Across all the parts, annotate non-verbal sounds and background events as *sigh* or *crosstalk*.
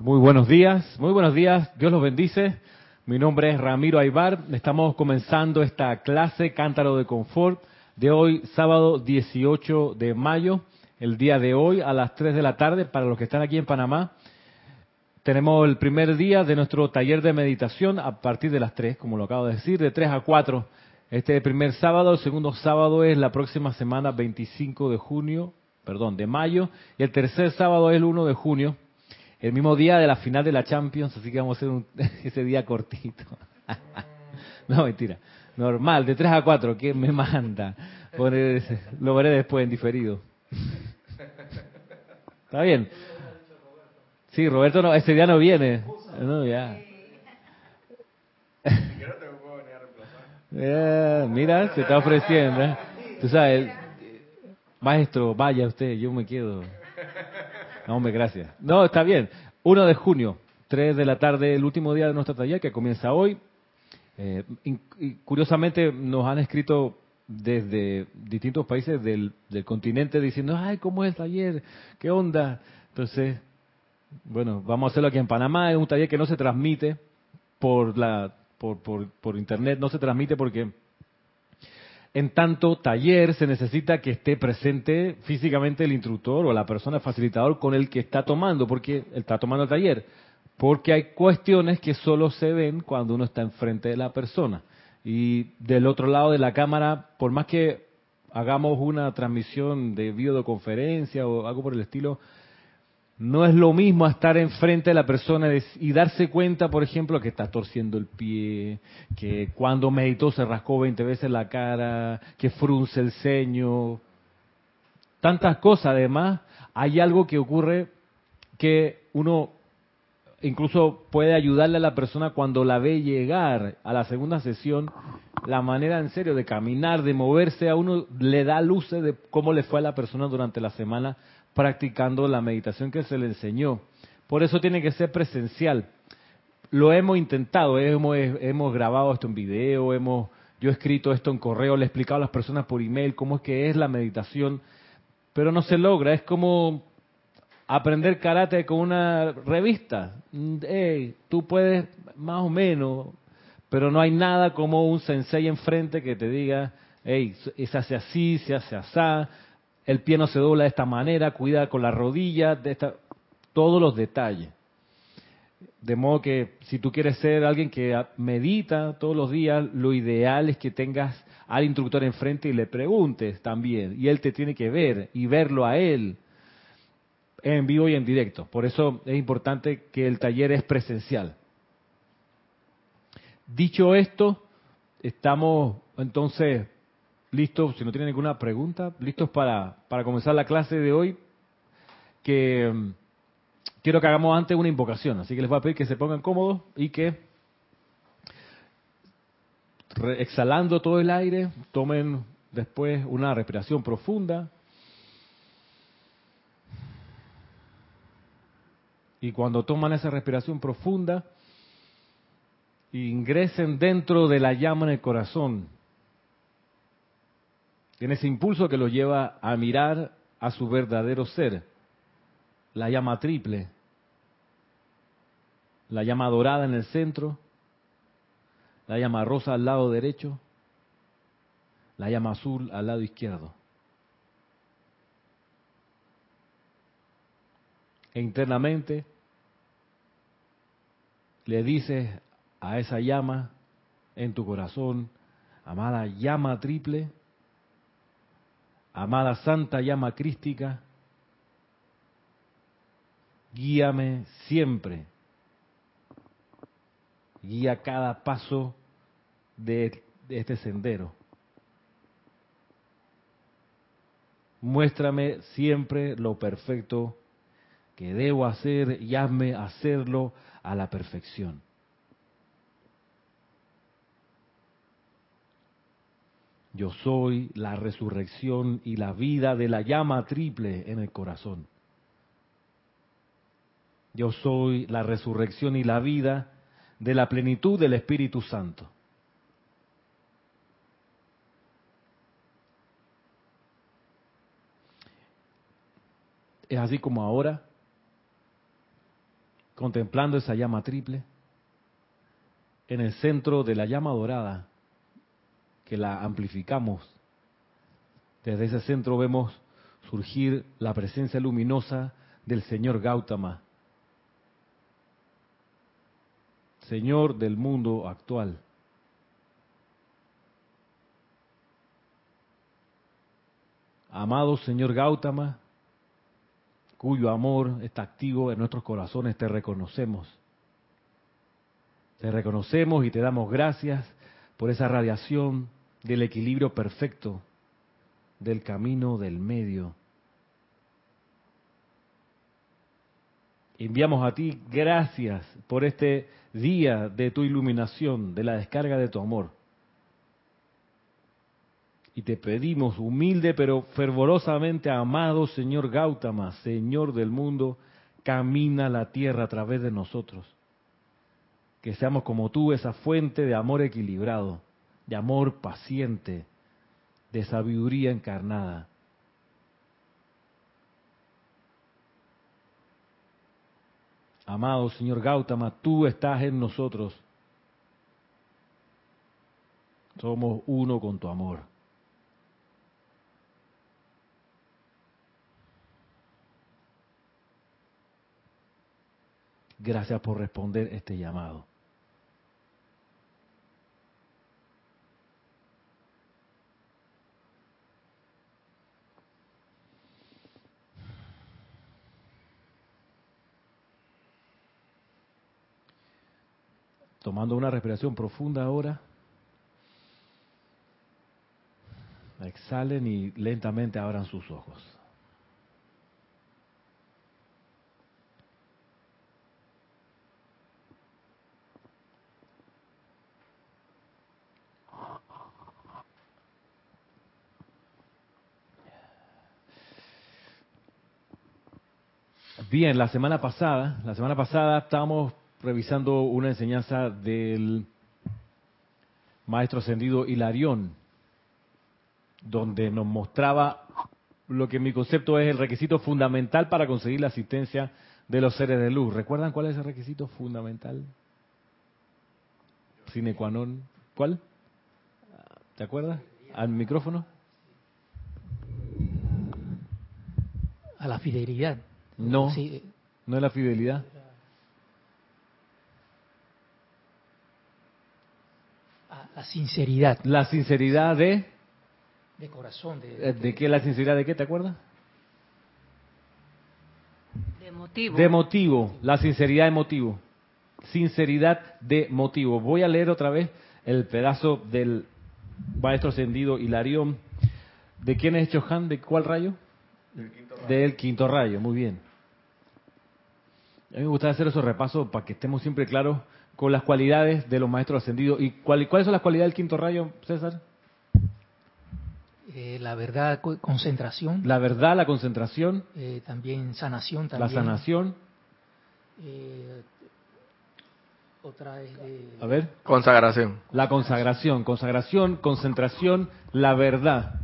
Muy buenos días, muy buenos días, Dios los bendice. Mi nombre es Ramiro Aybar, estamos comenzando esta clase Cántaro de Confort de hoy, sábado 18 de mayo, el día de hoy a las 3 de la tarde, para los que están aquí en Panamá. Tenemos el primer día de nuestro taller de meditación a partir de las 3, como lo acabo de decir, de 3 a 4. Este primer sábado, el segundo sábado es la próxima semana 25 de junio, perdón, de mayo, y el tercer sábado es el 1 de junio el mismo día de la final de la Champions, así que vamos a hacer un, *laughs* ese día cortito. *laughs* no, mentira. Normal, de 3 a 4, ¿quién me manda? *laughs* lo veré después en diferido. ¿Está bien? Sí, Roberto no, ese día no viene. No, ya. Eh, mira, se está ofreciendo. ¿eh? Tú sabes, maestro, vaya usted, yo me quedo. No, hombre, gracias. No, está bien. 1 de junio, 3 de la tarde, el último día de nuestra taller que comienza hoy. Eh, y, curiosamente nos han escrito desde distintos países del, continente diciendo, ay, ¿cómo es el taller? ¿Qué onda? Entonces, bueno, vamos a hacerlo aquí en Panamá. Es un taller que no se transmite por, la, por, por, por internet, no se transmite porque en tanto taller se necesita que esté presente físicamente el instructor o la persona facilitador con el que está tomando, porque él está tomando el taller. Porque hay cuestiones que solo se ven cuando uno está enfrente de la persona. Y del otro lado de la cámara, por más que hagamos una transmisión de videoconferencia o algo por el estilo, no es lo mismo estar enfrente de la persona y darse cuenta, por ejemplo, que está torciendo el pie, que cuando meditó se rascó 20 veces la cara, que frunce el ceño. Tantas cosas, además, hay algo que ocurre que uno incluso puede ayudarle a la persona cuando la ve llegar a la segunda sesión, la manera en serio de caminar, de moverse, a uno le da luces de cómo le fue a la persona durante la semana practicando la meditación que se le enseñó. Por eso tiene que ser presencial. Lo hemos intentado, hemos, hemos grabado esto en video, hemos, yo he escrito esto en correo, le he explicado a las personas por email cómo es que es la meditación, pero no se logra, es como aprender karate con una revista. Hey, tú puedes más o menos, pero no hay nada como un sensei enfrente que te diga, hey, se hace así, se hace así, el pie no se dobla de esta manera, cuida con la rodilla, de esta, todos los detalles. De modo que si tú quieres ser alguien que medita todos los días, lo ideal es que tengas al instructor enfrente y le preguntes también. Y él te tiene que ver y verlo a él en vivo y en directo. Por eso es importante que el taller es presencial. Dicho esto, estamos entonces listos, si no tienen ninguna pregunta, listos para, para comenzar la clase de hoy, que mm, quiero que hagamos antes una invocación, así que les voy a pedir que se pongan cómodos y que exhalando todo el aire, tomen después una respiración profunda. Y cuando toman esa respiración profunda, ingresen dentro de la llama en el corazón tiene ese impulso que lo lleva a mirar a su verdadero ser, la llama triple, la llama dorada en el centro, la llama rosa al lado derecho, la llama azul al lado izquierdo. E internamente le dices a esa llama en tu corazón, amada llama triple, Amada Santa Llama Crística, guíame siempre, guía cada paso de, este sendero. Muéstrame siempre lo perfecto que debo hacer y hazme hacerlo a la perfección. Yo soy la resurrección y la vida de la llama triple en el corazón. Yo soy la resurrección y la vida de la plenitud del Espíritu Santo. Es así como ahora contemplando esa llama triple, en el centro de la llama dorada, que la amplificamos. Desde ese centro vemos surgir la presencia luminosa del Señor Gautama, Señor del mundo actual. Amado Señor Gautama, cuyo amor está activo en nuestros corazones, te reconocemos. Te reconocemos y te damos gracias por esa radiación del equilibrio perfecto, del camino del medio. Enviamos a ti gracias por este día de tu iluminación, de la descarga de tu amor. Y te pedimos humilde pero fervorosamente, amado Señor Gautama, Señor del mundo, camina la tierra a través de nosotros. Que seamos como tú, esa fuente de amor equilibrado, de amor paciente, de sabiduría encarnada. Amado Señor Gautama, tú estás en nosotros. Somos uno con tu amor. Gracias por responder este llamado. Tomando una respiración profunda ahora. Exhalen y lentamente abran sus ojos. Bien, la semana pasada, la semana pasada estábamos revisando una enseñanza del maestro ascendido Hilarión, donde nos mostraba lo que en mi concepto es el requisito fundamental para conseguir la asistencia de los seres de luz. ¿Recuerdan cuál es el requisito fundamental? Sine qua non. ¿Cuál? ¿Te acuerdas? ¿Al micrófono? A la fidelidad. No, no es la fidelidad. La sinceridad. La sinceridad de... De corazón. ¿De, ¿De qué la sinceridad de qué? ¿Te acuerdas? De motivo. De motivo. La sinceridad de motivo. Sinceridad de motivo. Voy a leer otra vez el pedazo del maestro ascendido Hilarión. ¿De quién es Chohan? ¿De cuál rayo? Del quinto rayo. Del quinto rayo, muy bien. A mí me gusta hacer esos repasos para que estemos siempre claros con las cualidades de los maestros ascendidos. ¿Y cuáles son las cualidades del quinto rayo, César? Eh, la verdad, concentración. La verdad, la concentración. Eh, también sanación. También. La sanación. Eh, otra es de... A ver. Consagración. La consagración. Consagración, concentración, la verdad.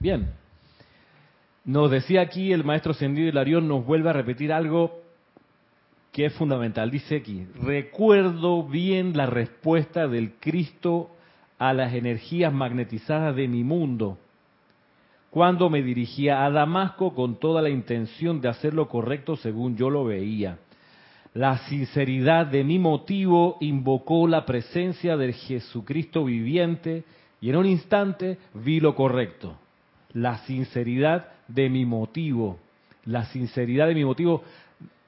Bien. Nos decía aquí el maestro ascendido Hilarión, nos vuelve a repetir algo que es fundamental. Dice aquí, recuerdo bien la respuesta del Cristo a las energías magnetizadas de mi mundo, cuando me dirigía a Damasco con toda la intención de hacer lo correcto según yo lo veía. La sinceridad de mi motivo invocó la presencia del Jesucristo viviente y en un instante vi lo correcto. La sinceridad de mi motivo, la sinceridad de mi motivo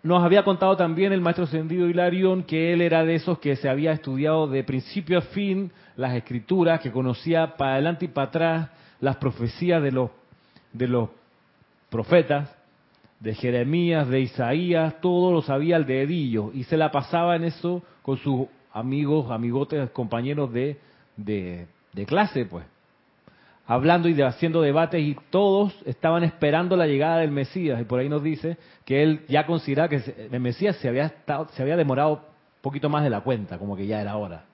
nos había contado también el maestro ascendido Hilarión que él era de esos que se había estudiado de principio a fin las escrituras, que conocía para adelante y para atrás las profecías de los, de los profetas, de Jeremías, de Isaías, todo lo sabía al dedillo y se la pasaba en eso con sus amigos, amigotes, compañeros de, de, de clase, pues hablando y haciendo debates y todos estaban esperando la llegada del Mesías. Y por ahí nos dice que él ya consideraba que el Mesías se había, estado, se había demorado un poquito más de la cuenta, como que ya era hora.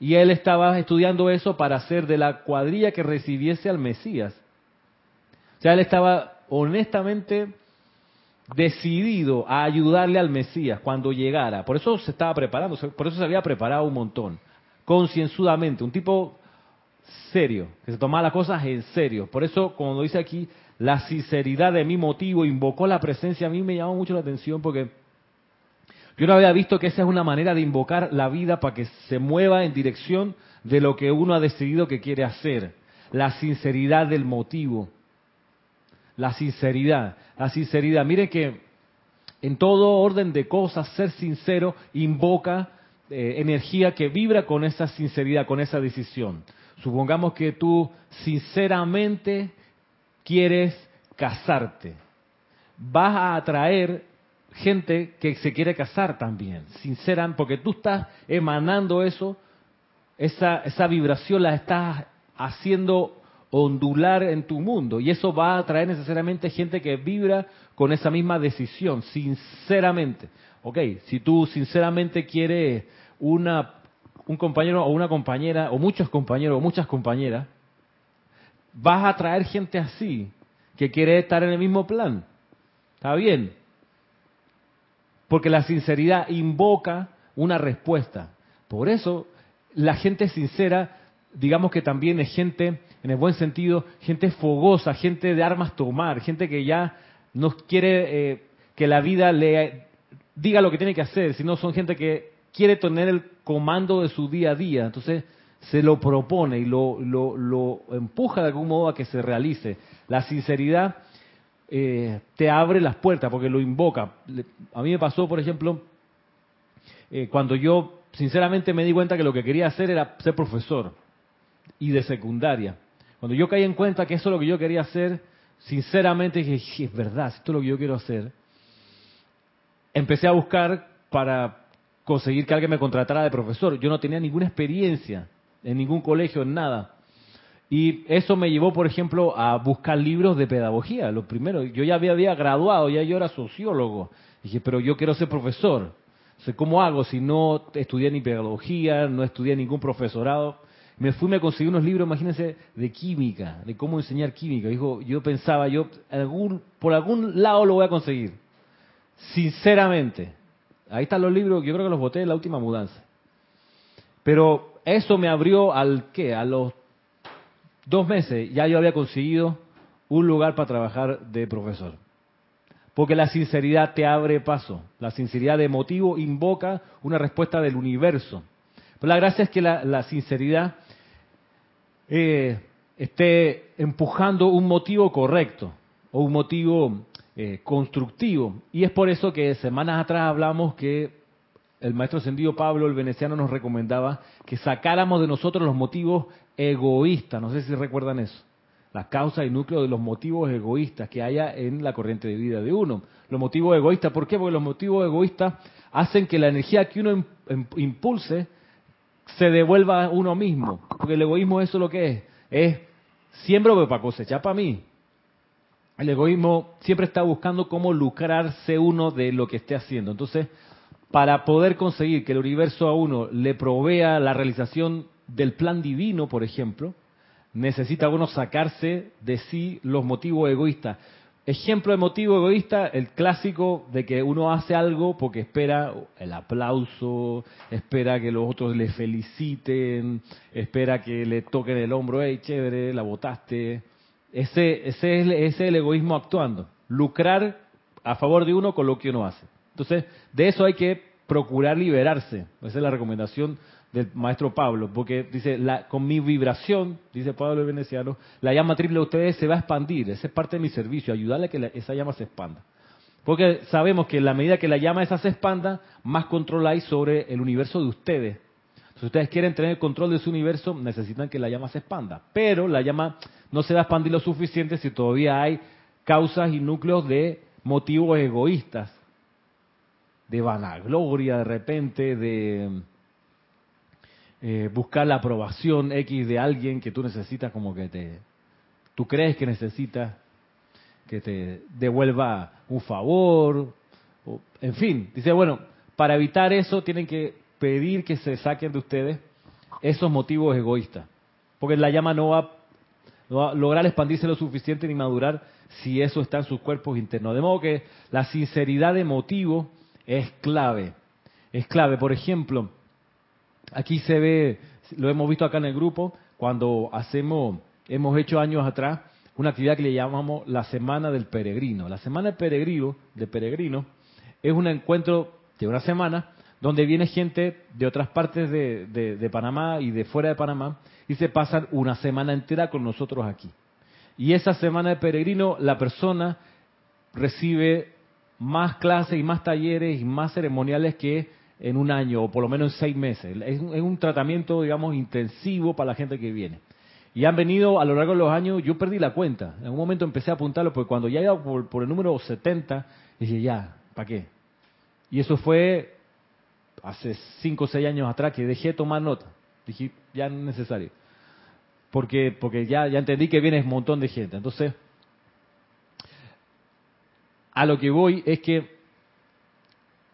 Y él estaba estudiando eso para hacer de la cuadrilla que recibiese al Mesías. O sea, él estaba honestamente decidido a ayudarle al Mesías cuando llegara. Por eso se estaba preparando, por eso se había preparado un montón, concienzudamente, un tipo serio, que se tomaba las cosas en serio. Por eso, como dice aquí, la sinceridad de mi motivo invocó la presencia, a mí me llamó mucho la atención porque yo no había visto que esa es una manera de invocar la vida para que se mueva en dirección de lo que uno ha decidido que quiere hacer. La sinceridad del motivo. La sinceridad. La sinceridad. Mire que en todo orden de cosas, ser sincero invoca eh, energía que vibra con esa sinceridad, con esa decisión. Supongamos que tú sinceramente quieres casarte. Vas a atraer gente que se quiere casar también, sinceran, porque tú estás emanando eso, esa, esa vibración la estás haciendo ondular en tu mundo y eso va a atraer necesariamente gente que vibra con esa misma decisión, sinceramente. Ok, si tú sinceramente quieres una, un compañero o una compañera, o muchos compañeros o muchas compañeras, vas a atraer gente así, que quiere estar en el mismo plan. Está bien, porque la sinceridad invoca una respuesta. Por eso la gente sincera, digamos que también es gente, en el buen sentido, gente fogosa, gente de armas tomar, gente que ya no quiere eh, que la vida le diga lo que tiene que hacer, sino son gente que quiere tener el comando de su día a día. Entonces se lo propone y lo, lo, empuja de algún modo a que se realice. La sinceridad eh, te abre las puertas porque lo invoca. A mí me pasó, por ejemplo, eh, cuando yo sinceramente me di cuenta que lo que quería hacer era ser profesor y de secundaria. Cuando yo caí en cuenta que eso es lo que yo quería hacer, sinceramente dije, es verdad, esto es lo que yo quiero hacer. Empecé a buscar para conseguir que alguien me contratara de profesor. Yo no tenía ninguna experiencia en ningún colegio, en nada. Y eso me llevó, por ejemplo, a buscar libros de pedagogía. Lo primero, yo ya había, graduado, ya yo era sociólogo. dije, pero yo quiero ser profesor. ¿cómo hago si no estudié ni pedagogía, no estudié ningún profesorado? Me fui, me conseguí unos libros, imagínense, de química, de cómo enseñar química. Dijo, yo pensaba, yo por algún lado lo voy a conseguir. Sinceramente. Ahí están los libros, yo creo que los boté en la última mudanza. Pero eso me abrió al qué? A los dos meses ya yo había conseguido un lugar para trabajar de profesor. Porque la sinceridad te abre paso. La sinceridad de motivo invoca una respuesta del universo. Pero la gracia es que la, sinceridad eh, esté empujando un motivo correcto o un motivo eh, constructivo. Y es por eso que semanas atrás hablamos que el maestro ascendido Pablo, el veneciano, nos recomendaba que sacáramos de nosotros los motivos egoístas. No sé si recuerdan eso. La causa y núcleo de los motivos egoístas que haya en la corriente de vida de uno. Los motivos egoístas, ¿por qué? Porque los motivos egoístas hacen que la energía que uno impulse se devuelva a uno mismo. Porque el egoísmo eso es lo que es. Es siembro para cosechar para mí. El egoísmo siempre está buscando cómo lucrarse uno de lo que esté haciendo. Entonces, para poder conseguir que el universo a uno le provea la realización del plan divino, por ejemplo, necesita uno sacarse de sí los motivos egoístas. Ejemplo de motivo egoísta, el clásico de que uno hace algo porque espera el aplauso, espera que los otros le feliciten, espera que le toquen el hombro, hey, chévere, la botaste. Ese, ese, es, ese es el egoísmo actuando, lucrar a favor de uno con lo que uno hace. Entonces, de eso hay que procurar liberarse. Esa es la recomendación del maestro Pablo, porque dice, la, con mi vibración, dice Pablo el Veneciano, la llama triple de ustedes se va a expandir. Esa es parte de mi servicio, ayudarle a que esa llama se expanda. Porque sabemos que en la medida que la llama esa se expanda, más control hay sobre el universo de ustedes. Si ustedes quieren tener control de su universo, necesitan que la llama se expanda. Pero la llama no se va a expandir lo suficiente si todavía hay causas y núcleos de motivos egoístas de vanagloria de repente, de eh, buscar la aprobación X de alguien que tú necesitas como que te, tú crees que necesitas que te devuelva un favor, o, en fin, dice, bueno, para evitar eso tienen que pedir que se saquen de ustedes esos motivos egoístas, porque la llama no va, no va a lograr expandirse lo suficiente ni madurar si eso está en sus cuerpos internos. De modo que la sinceridad de motivo es clave. Es clave. Por ejemplo, aquí se ve, lo hemos visto acá en el grupo, cuando hacemos, hemos hecho años atrás una actividad que le llamamos la Semana del Peregrino. La Semana del Peregrino, de Peregrino es un encuentro de una semana donde viene gente de otras partes de, Panamá y de fuera de Panamá y se pasan una semana entera con nosotros aquí. Y esa semana de peregrino la persona recibe más clases y más talleres y más ceremoniales que en un año o por lo menos en seis meses. Es un, es un tratamiento, digamos, intensivo para la gente que viene. Y han venido a lo largo de los años, yo perdí la cuenta. En un momento empecé a apuntarlo, porque cuando ya iba por, por el número 70, dije, ya, ¿para qué? Y eso fue hace cinco o seis años atrás que dejé tomar nota. Dije, ya no es necesario. Porque, porque ya, ya entendí que viene un montón de gente. Entonces, a lo que voy es que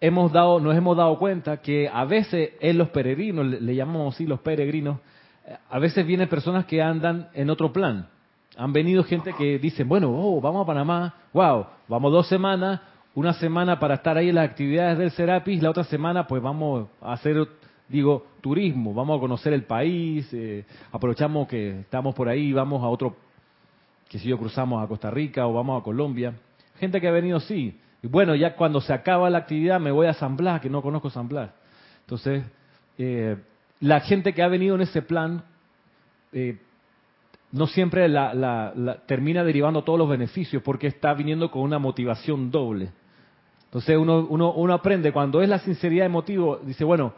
hemos dado, nos hemos dado cuenta que a veces en los peregrinos, le, llamamos así los peregrinos, eh, a veces vienen personas que andan en otro plan. Han venido gente que dice, bueno, oh, vamos a Panamá, wow, vamos dos semanas, una semana para estar ahí en las actividades del Serapis, la otra semana pues vamos a hacer, digo, turismo, vamos a conocer el país, eh, aprovechamos que estamos por ahí, vamos a otro, que si yo cruzamos a Costa Rica o vamos a Colombia. Gente que ha venido, sí. Y bueno, ya cuando se acaba la actividad me voy a San Blas, que no conozco San Blas. Entonces, eh, la gente que ha venido en ese plan eh, no siempre la, termina derivando todos los beneficios porque está viniendo con una motivación doble. Entonces uno, uno, uno aprende, cuando es la sinceridad de motivo, dice, bueno,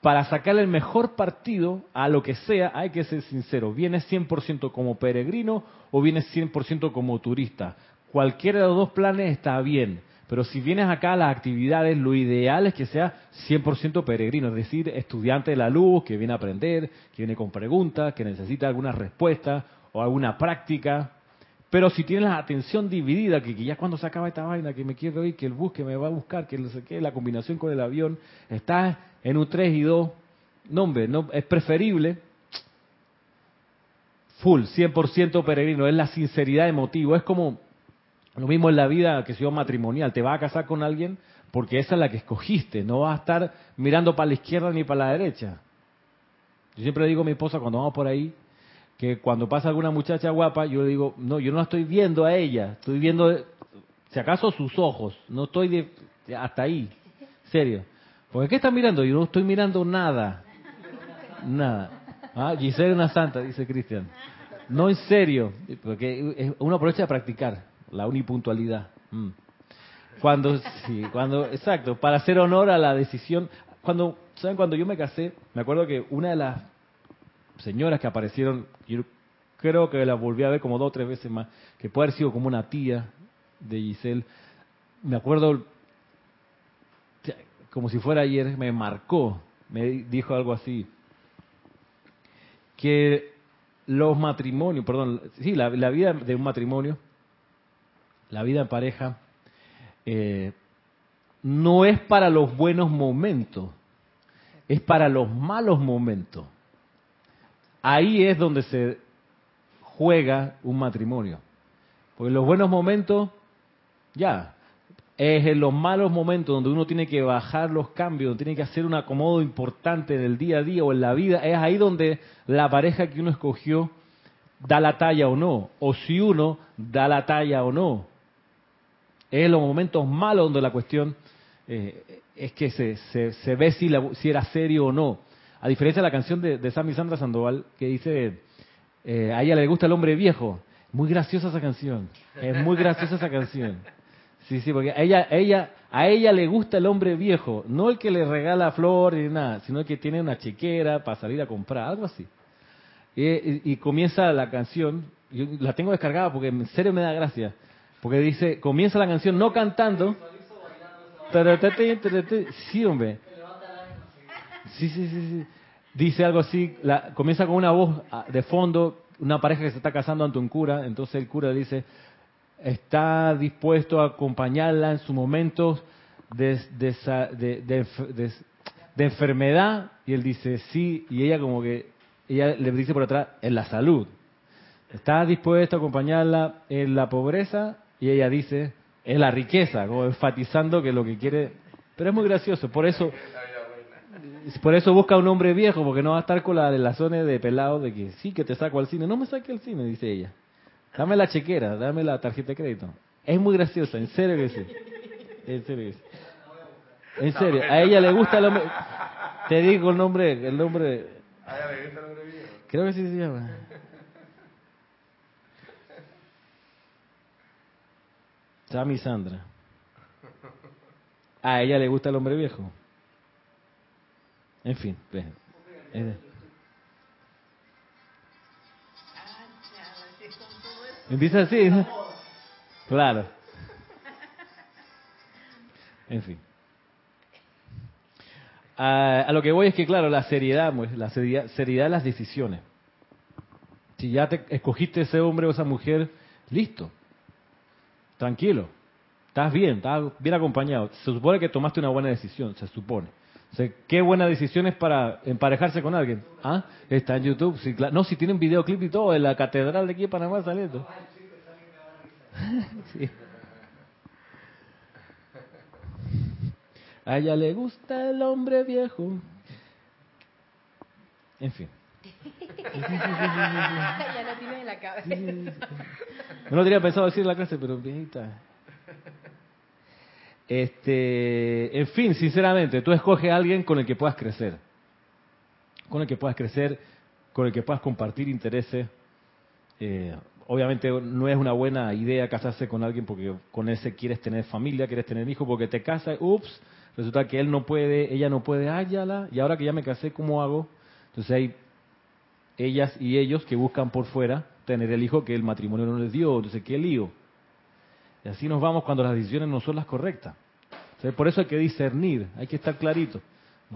para sacarle el mejor partido a lo que sea, hay que ser sincero. ¿Vienes 100% como peregrino o vienes 100% como turista? Cualquiera de los dos planes está bien. Pero si vienes acá a las actividades, lo ideal es que sea 100% peregrino, es decir, estudiante de la luz, que viene a aprender, que viene con preguntas, que necesita alguna respuesta o alguna práctica. Pero si tienes la atención dividida, que, ya cuando se acaba esta vaina, que me quiero ir, que el bus que me va a buscar, que no sé qué, la combinación con el avión, está en un 3 y 2, no hombre, no, es preferible full, 100% peregrino, es la sinceridad de es como lo mismo en la vida que sea matrimonial, te vas a casar con alguien porque esa es la que escogiste, no vas a estar mirando para la izquierda ni para la derecha. Yo siempre digo a mi esposa cuando vamos por ahí, que cuando pasa alguna muchacha guapa, yo le digo, no, yo no estoy viendo a ella, estoy viendo, si acaso, sus ojos, no estoy de, hasta ahí, serio. Porque ¿qué está mirando? Yo no estoy mirando nada, nada. Ah, Giselle una santa, dice Cristian. No en serio, porque uno aprovecha de practicar la unipuntualidad. Mm. Cuando, sí, cuando, exacto, para hacer honor a la decisión. Cuando, ¿saben? Cuando yo me casé, me acuerdo que una de las señoras que aparecieron, yo creo que la volví a ver como dos o tres veces más, que puede haber sido como una tía de Giselle. Me acuerdo, como si fuera ayer, me marcó, me dijo algo así, que los matrimonios, perdón, sí, la, vida de un matrimonio, la vida en pareja, eh, no es para los buenos momentos, es para los malos momentos ahí es donde se juega un matrimonio. Porque en los buenos momentos, ya, es en los malos momentos donde uno tiene que bajar los cambios, donde tiene que hacer un acomodo importante en el día a día o en la vida, es ahí donde la pareja que uno escogió da la talla o no, o si uno da la talla o no. Es en los momentos malos donde la cuestión eh, es que se, se, ve si, si era serio o no. A diferencia de la canción de, Sammy Sandra Sandoval, que dice, eh, a ella le gusta el hombre viejo. Muy graciosa esa canción. Es muy graciosa esa canción. Sí, sí, porque a ella, ella, a ella le gusta el hombre viejo. No el que le regala flores ni nada, sino el que tiene una chequera para salir a comprar, algo así. Y, comienza la canción, yo la tengo descargada porque en serio me da gracia. Porque dice, comienza la canción no cantando. Sí, hombre. Sí, sí, sí, sí. Dice algo así, la, comienza con una voz ah, de fondo, una pareja que se está casando ante un cura, entonces el cura dice, está dispuesto a acompañarla en sus momentos de, de, enfermedad, y él dice, sí, y ella como que, ella le dice por atrás, en la salud. Está dispuesto a acompañarla en la pobreza y ella dice, en la riqueza, como enfatizando que lo que quiere... Pero es muy gracioso, por eso... Por eso busca un hombre viejo, porque no va a estar con la de la zona de pelado de que sí, que te saco al cine. No me saque al cine, dice ella. Dame la chequera, dame la tarjeta de crédito. Es muy graciosa, en serio que sí. En serio que sí. En serio, a ella le gusta el hombre... Te digo el nombre, el nombre... ¿A ella le gusta el hombre viejo? Creo que sí se llama. Sammy Sandra. A ella le gusta el hombre viejo. En fin, ve. Eh. Así. Claro. En fin. A, a lo que voy es que, claro, la seriedad, pues, la seriedad, seriedad de las decisiones. Si ya te escogiste ese hombre o esa mujer, listo. Tranquilo. Estás bien, estás bien acompañado. Se supone que tomaste una buena decisión, se supone. O sea, qué buena decisión es para emparejarse con alguien. ¿Ah? Está en YouTube. Sí, claro. No, si tienen videoclip y todo, en la catedral de aquí de Panamá saliendo. *laughs* Sí. A ella le gusta el hombre viejo. En fin. *laughs* ya lo tiene en la cabeza. No lo tenía pensado decir en la clase, pero viejita. Este, en fin, sinceramente, tú escoges a alguien con el que puedas crecer. Con el que puedas crecer, con el que puedas compartir intereses. Eh, obviamente no es una buena idea casarse con alguien porque con ese quieres tener familia, quieres tener hijos, porque te casas, ups, resulta que él no puede, ella no puede, áyala, y ahora que ya me casé, ¿cómo hago? Entonces hay ellas y ellos que buscan por fuera tener el hijo que el matrimonio no les dio, entonces qué lío. Y así nos vamos cuando las decisiones no son las correctas. Entonces, por eso hay que discernir, hay que estar clarito.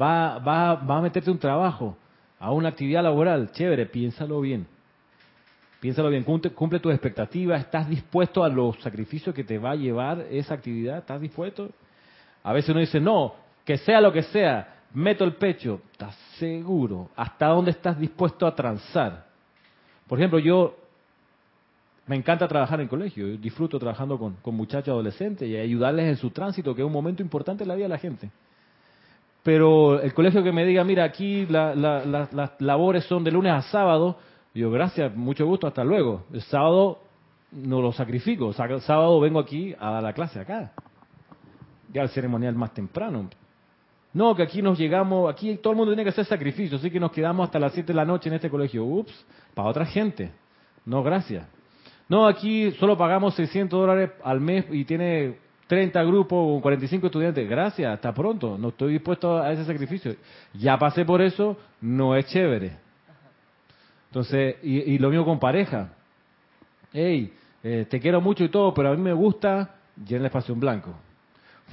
Va, va, va a meterte un trabajo, a una actividad laboral, chévere, piénsalo bien. Piénsalo bien, cumple, cumple tus expectativas, ¿estás dispuesto a los sacrificios que te va a llevar esa actividad? ¿Estás dispuesto? A veces uno dice, no, que sea lo que sea, meto el pecho. ¿Estás seguro? ¿Hasta dónde estás dispuesto a transar? Por ejemplo, yo me encanta trabajar en colegio, yo disfruto trabajando con, muchachos adolescentes y ayudarles en su tránsito, que es un momento importante en la vida de la gente. Pero el colegio que me diga, mira, aquí la- la- la- las labores son de lunes a sábado, digo, gracias, mucho gusto, hasta luego. El sábado no lo sacrifico, el sábado vengo aquí a dar la clase acá. Ya el ceremonial más temprano. No, que aquí nos llegamos, aquí todo el mundo tiene que hacer sacrificio, así que nos quedamos hasta las 7 de la noche en este colegio. Ups, para otra gente. No, gracias. No, aquí solo pagamos 600 dólares al mes y tiene 30 grupos con 45 estudiantes. Gracias, hasta pronto. No estoy dispuesto a ese sacrificio. Ya pasé por eso, no es chévere. Entonces, y, y lo mismo con pareja. Hey, eh, te quiero mucho y todo, pero a mí me gusta llenar el espacio en blanco.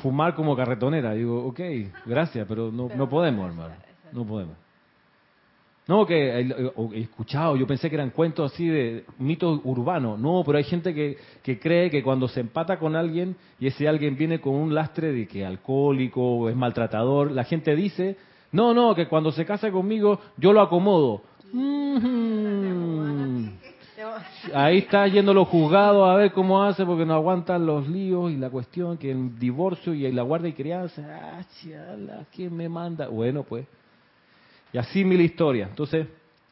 Fumar como carretonera. Digo, ok, gracias, pero no, no podemos, hermano. No podemos. No, que he escuchado, yo pensé que eran cuentos así de mitos urbanos. No, pero hay gente que, que cree que cuando se empata con alguien y ese alguien viene con un lastre de que alcohólico o es maltratador, la gente dice, no, no, que cuando se casa conmigo yo lo acomodo. Mm. Ahí está yendo los juzgados a ver cómo hace porque no aguantan los líos y la cuestión que el divorcio y la guardia y crianza. Ah, chala, ¿quién me manda? Bueno, pues. Y así mil historias. Entonces,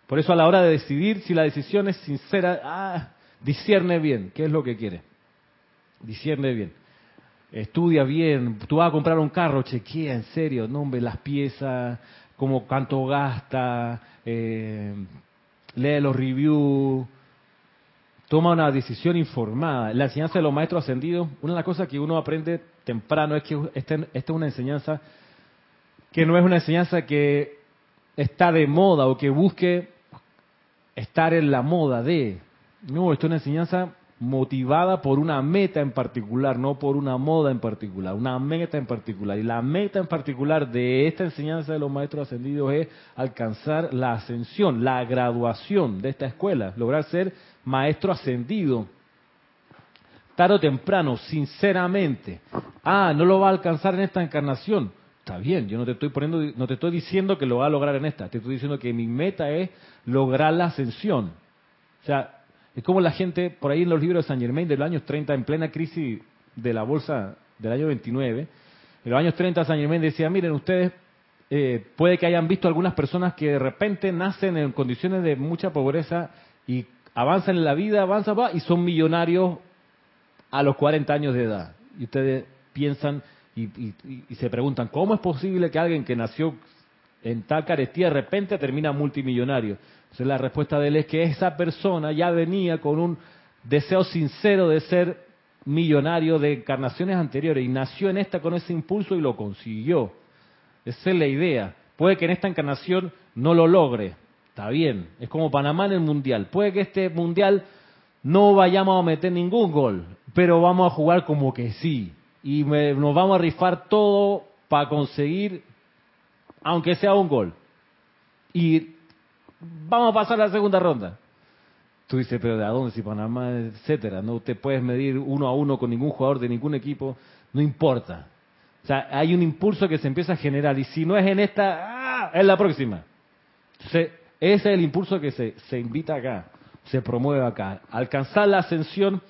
por eso a la hora de decidir si la decisión es sincera, ah, discierne bien qué es lo que quiere. Discierne bien. Estudia bien. Tú vas a comprar un carro, chequea en serio, nombre, las piezas, cómo cuánto gasta, eh, lee los reviews, toma una decisión informada. La enseñanza de los maestros ascendidos, una de las cosas que uno aprende temprano es que esta, esta es una enseñanza que no es una enseñanza que está de moda o que busque estar en la moda de. No, esto es una enseñanza motivada por una meta en particular, no por una moda en particular, una meta en particular. Y la meta en particular de esta enseñanza de los maestros ascendidos es alcanzar la ascensión, la graduación de esta escuela, lograr ser maestro ascendido. Tarde o temprano, sinceramente. Ah, no lo va a alcanzar en esta encarnación. Está bien, yo no te estoy poniendo, no te estoy diciendo que lo va a lograr en esta, te estoy diciendo que mi meta es lograr la ascensión. O sea, Es como la gente, por ahí en los libros de San Germain de los años 30, en plena crisis de la bolsa del año 29, en los años 30 San Germain decía, miren ustedes, eh, puede que hayan visto algunas personas que de repente nacen en condiciones de mucha pobreza y avanzan en la vida, avanzan va, y son millonarios a los 40 años de edad. Y ustedes piensan y, se preguntan, ¿cómo es posible que alguien que nació en tal carestía de repente termina multimillonario? Entonces la respuesta de él es que esa persona ya venía con un deseo sincero de ser millonario de encarnaciones anteriores y nació en esta con ese impulso y lo consiguió. Esa es la idea. Puede que en esta encarnación no lo logre. Está bien. Es como Panamá en el Mundial. Puede que este Mundial no vayamos a meter ningún gol, pero vamos a jugar como que sí. Y me- nos vamos a rifar todo para conseguir, aunque sea un gol. Y vamos a pasar a la segunda ronda. Tú dices, pero ¿de dónde? Si Panamá, etcétera. No te puedes medir uno a uno con ningún jugador de ningún equipo. No importa. O sea, hay un impulso que se empieza a generar. Y si no es en esta, ¡ah! es la próxima. Entonces, ese es el impulso que se, se invita acá, se promueve acá. Alcanzar la ascensión,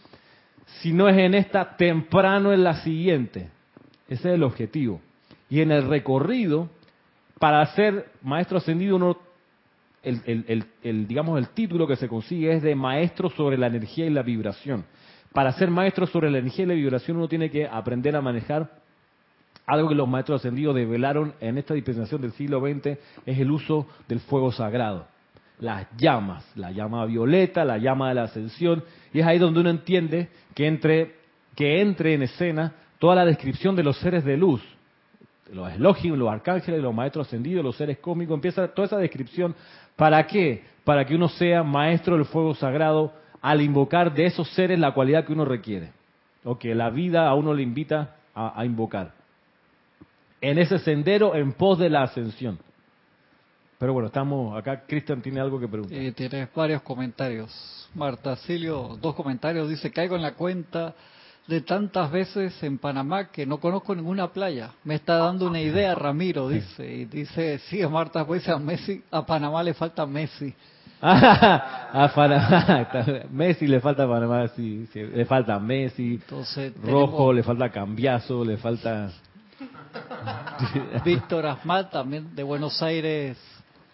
si no es en esta, temprano en la siguiente. Ese es el objetivo. Y en el recorrido, para ser maestro ascendido, uno, el, el- el- el, digamos, el título que se consigue es de maestro sobre la energía y la vibración. Para ser maestro sobre la energía y la vibración, uno tiene que aprender a manejar algo que los maestros ascendidos develaron en esta dispensación del siglo XX es el uso del fuego sagrado. Las llamas, la llama violeta, la llama de la ascensión, y es ahí donde uno entiende que entre, que entre en escena toda la descripción de los seres de luz, los Elohim, los arcángeles, los maestros ascendidos, los seres cósmicos, empieza toda esa descripción. ¿Para qué? Para que uno sea maestro del fuego sagrado al invocar de esos seres la cualidad que uno requiere, o que la vida a uno le invita a, a invocar en ese sendero en pos de la ascensión. Pero bueno, estamos acá. Cristian tiene algo que preguntar. Eh, tienes varios comentarios. Marta Silio, dos comentarios. Dice, caigo en la cuenta de tantas veces en Panamá que no conozco ninguna playa. Me está dando una idea, Ramiro, dice. Y dice, sí, Marta, pues a Messi, a Panamá le falta Messi. *laughs* a Panamá. Messi le falta a Panamá, sí, sí, le falta Messi. Entonces, Rojo, tenemos le falta Cambiazo, le falta... *laughs* Víctor Asmat, también de Buenos Aires,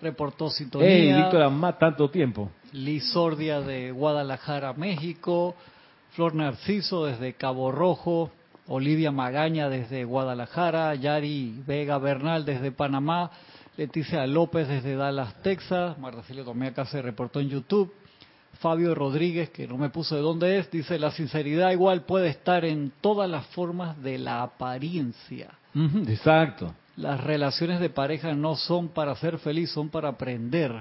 reportó sintonía. ¡Ey, Víctor tanto tiempo! Liz Sordia de Guadalajara, México, Flor Narciso desde Cabo Rojo, Olivia Magaña desde Guadalajara, Yari Vega Bernal desde Panamá, Leticia López desde Dallas, Texas, Marta Celio Tomé acá se reportó en YouTube, Fabio Rodríguez, que no me puso de dónde es, dice, la sinceridad igual puede estar en todas las formas de la apariencia. Exacto. Las relaciones de pareja no son para ser feliz, son para aprender.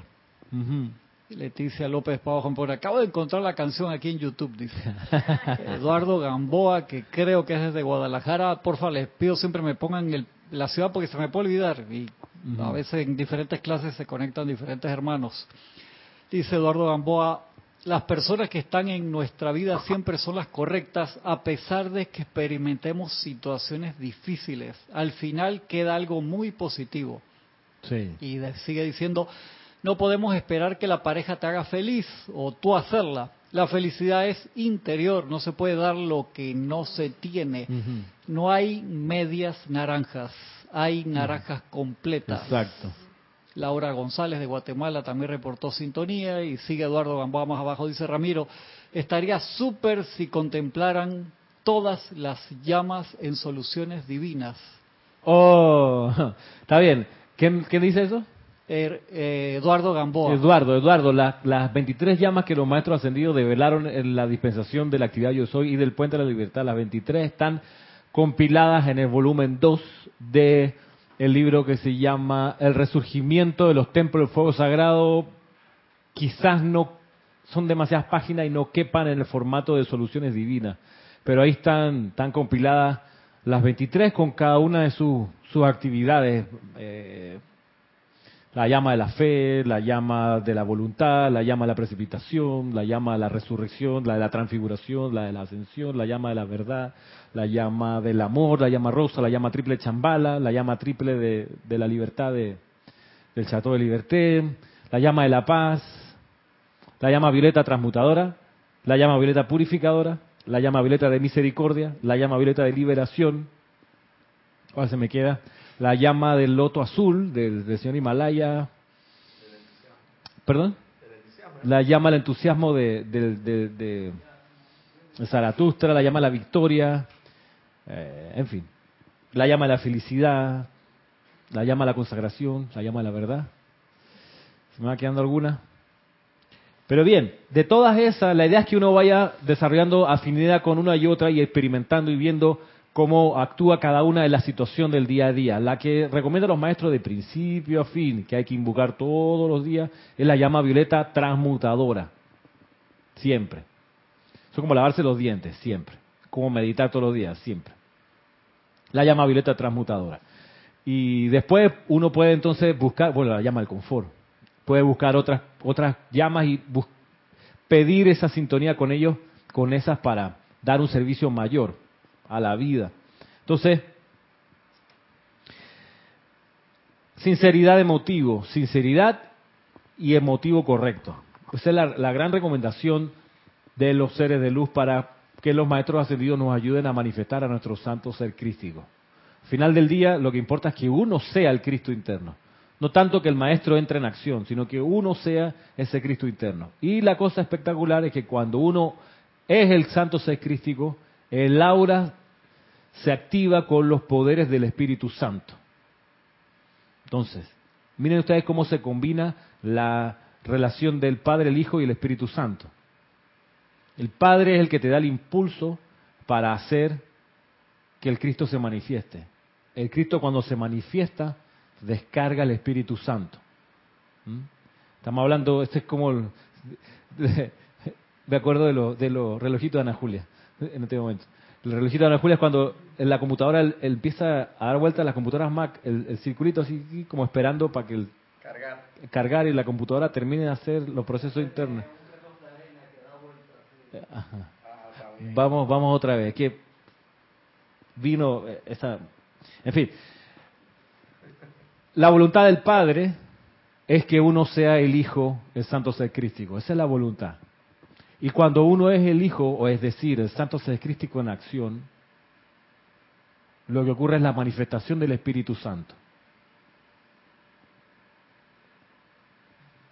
Leticia López Pavón por acabo de encontrar la canción aquí en YouTube, dice. *laughs* Eduardo Gamboa, que creo que es desde Guadalajara, porfa, les pido siempre me pongan el- la ciudad porque se me puede olvidar. Y a veces en diferentes clases se conectan diferentes hermanos. Dice Eduardo Gamboa, las personas que están en nuestra vida siempre son las correctas a pesar de que experimentemos situaciones difíciles. Al final queda algo muy positivo. Sí. Y sigue diciendo, no podemos esperar que la pareja te haga feliz o tú hacerla. La felicidad es interior, no se puede dar lo que no se tiene. No hay medias naranjas, hay naranjas completas. Exacto. Laura González de Guatemala también reportó sintonía y sigue Eduardo Gamboa más abajo, dice Ramiro, estaría súper si contemplaran todas las llamas en soluciones divinas. Oh, *laughs* está bien. ¿Quién, quién dice eso? Er- eh, Eduardo Gamboa. Eduardo, Eduardo, la- las 23 llamas que los maestros ascendidos develaron en la dispensación de la actividad Yo Soy y del Puente de la Libertad, las 23 están compiladas en el volumen 2 de el libro que se llama El resurgimiento de los templos del fuego sagrado. Quizás no son demasiadas páginas y no quepan en el formato de soluciones divinas, pero ahí están, están compiladas las 23 con cada una de sus, sus actividades. eh, la llama de la fe, la llama de la voluntad, la llama de la precipitación, la llama de la resurrección, la de la transfiguración, la de la ascensión, la llama de la verdad, la llama del amor, la llama rosa, la llama triple chambala, la llama triple de, la libertad de, del Chateau de Liberté, la llama de la paz, la llama violeta transmutadora, la llama violeta purificadora, la llama violeta de misericordia, la llama violeta de liberación, ahora se me queda, la llama del loto azul del, del señor Himalaya, perdón, la llama del entusiasmo de, de, de, de Zaratustra, la llama la victoria, eh, en fin, la llama la felicidad, la llama la consagración, la llama la verdad. ¿Se me va quedando alguna? Pero bien, de todas esas, la idea es que uno vaya desarrollando afinidad con una y otra y experimentando y viendo cómo actúa cada una de la situación del día a día. La que recomiendan los maestros de principio a fin, que hay que invocar todos los días, es la llama violeta transmutadora. Siempre. Eso es como lavarse los dientes, siempre. Como meditar todos los días, siempre. La llama violeta transmutadora. Y después uno puede entonces buscar, bueno, la llama del confort. Puede buscar otras, otras llamas y pedir esa sintonía con ellos, con esas para dar un servicio mayor a la vida. Entonces, sinceridad de motivo, sinceridad y emotivo correcto. Esa es la, la, gran recomendación de los seres de luz para que los maestros ascendidos nos ayuden a manifestar a nuestro santo ser crístico. Al final del día, lo que importa es que uno sea el Cristo interno. No tanto que el maestro entre en acción, sino que uno sea ese Cristo interno. Y la cosa espectacular es que cuando uno es el santo ser crístico, el aura se activa con los poderes del Espíritu Santo. Entonces, miren ustedes cómo se combina la relación del Padre, el Hijo y el Espíritu Santo. El Padre es el que te da el impulso para hacer que el Cristo se manifieste. El Cristo cuando se manifiesta descarga el Espíritu Santo. ¿Mm? Estamos hablando, este es como, de, *laughs* acuerdo de los lo relojitos de Ana Julia, en este momento. El relojito de Ana Julia es cuando en la computadora él, él empieza a dar vueltas las computadoras Mac, el, el, circulito así como esperando para que el Cargar. cargar y la computadora termine de hacer los procesos internos. Ajá. Vamos, vamos otra vez. Que vino esa, en fin. La voluntad del Padre es que uno sea el Hijo, el Santo Ser Crístico. Esa es la voluntad. Y cuando uno es el Hijo, o es decir, el Santo Ser Crístico en acción, lo que ocurre es la manifestación del Espíritu Santo.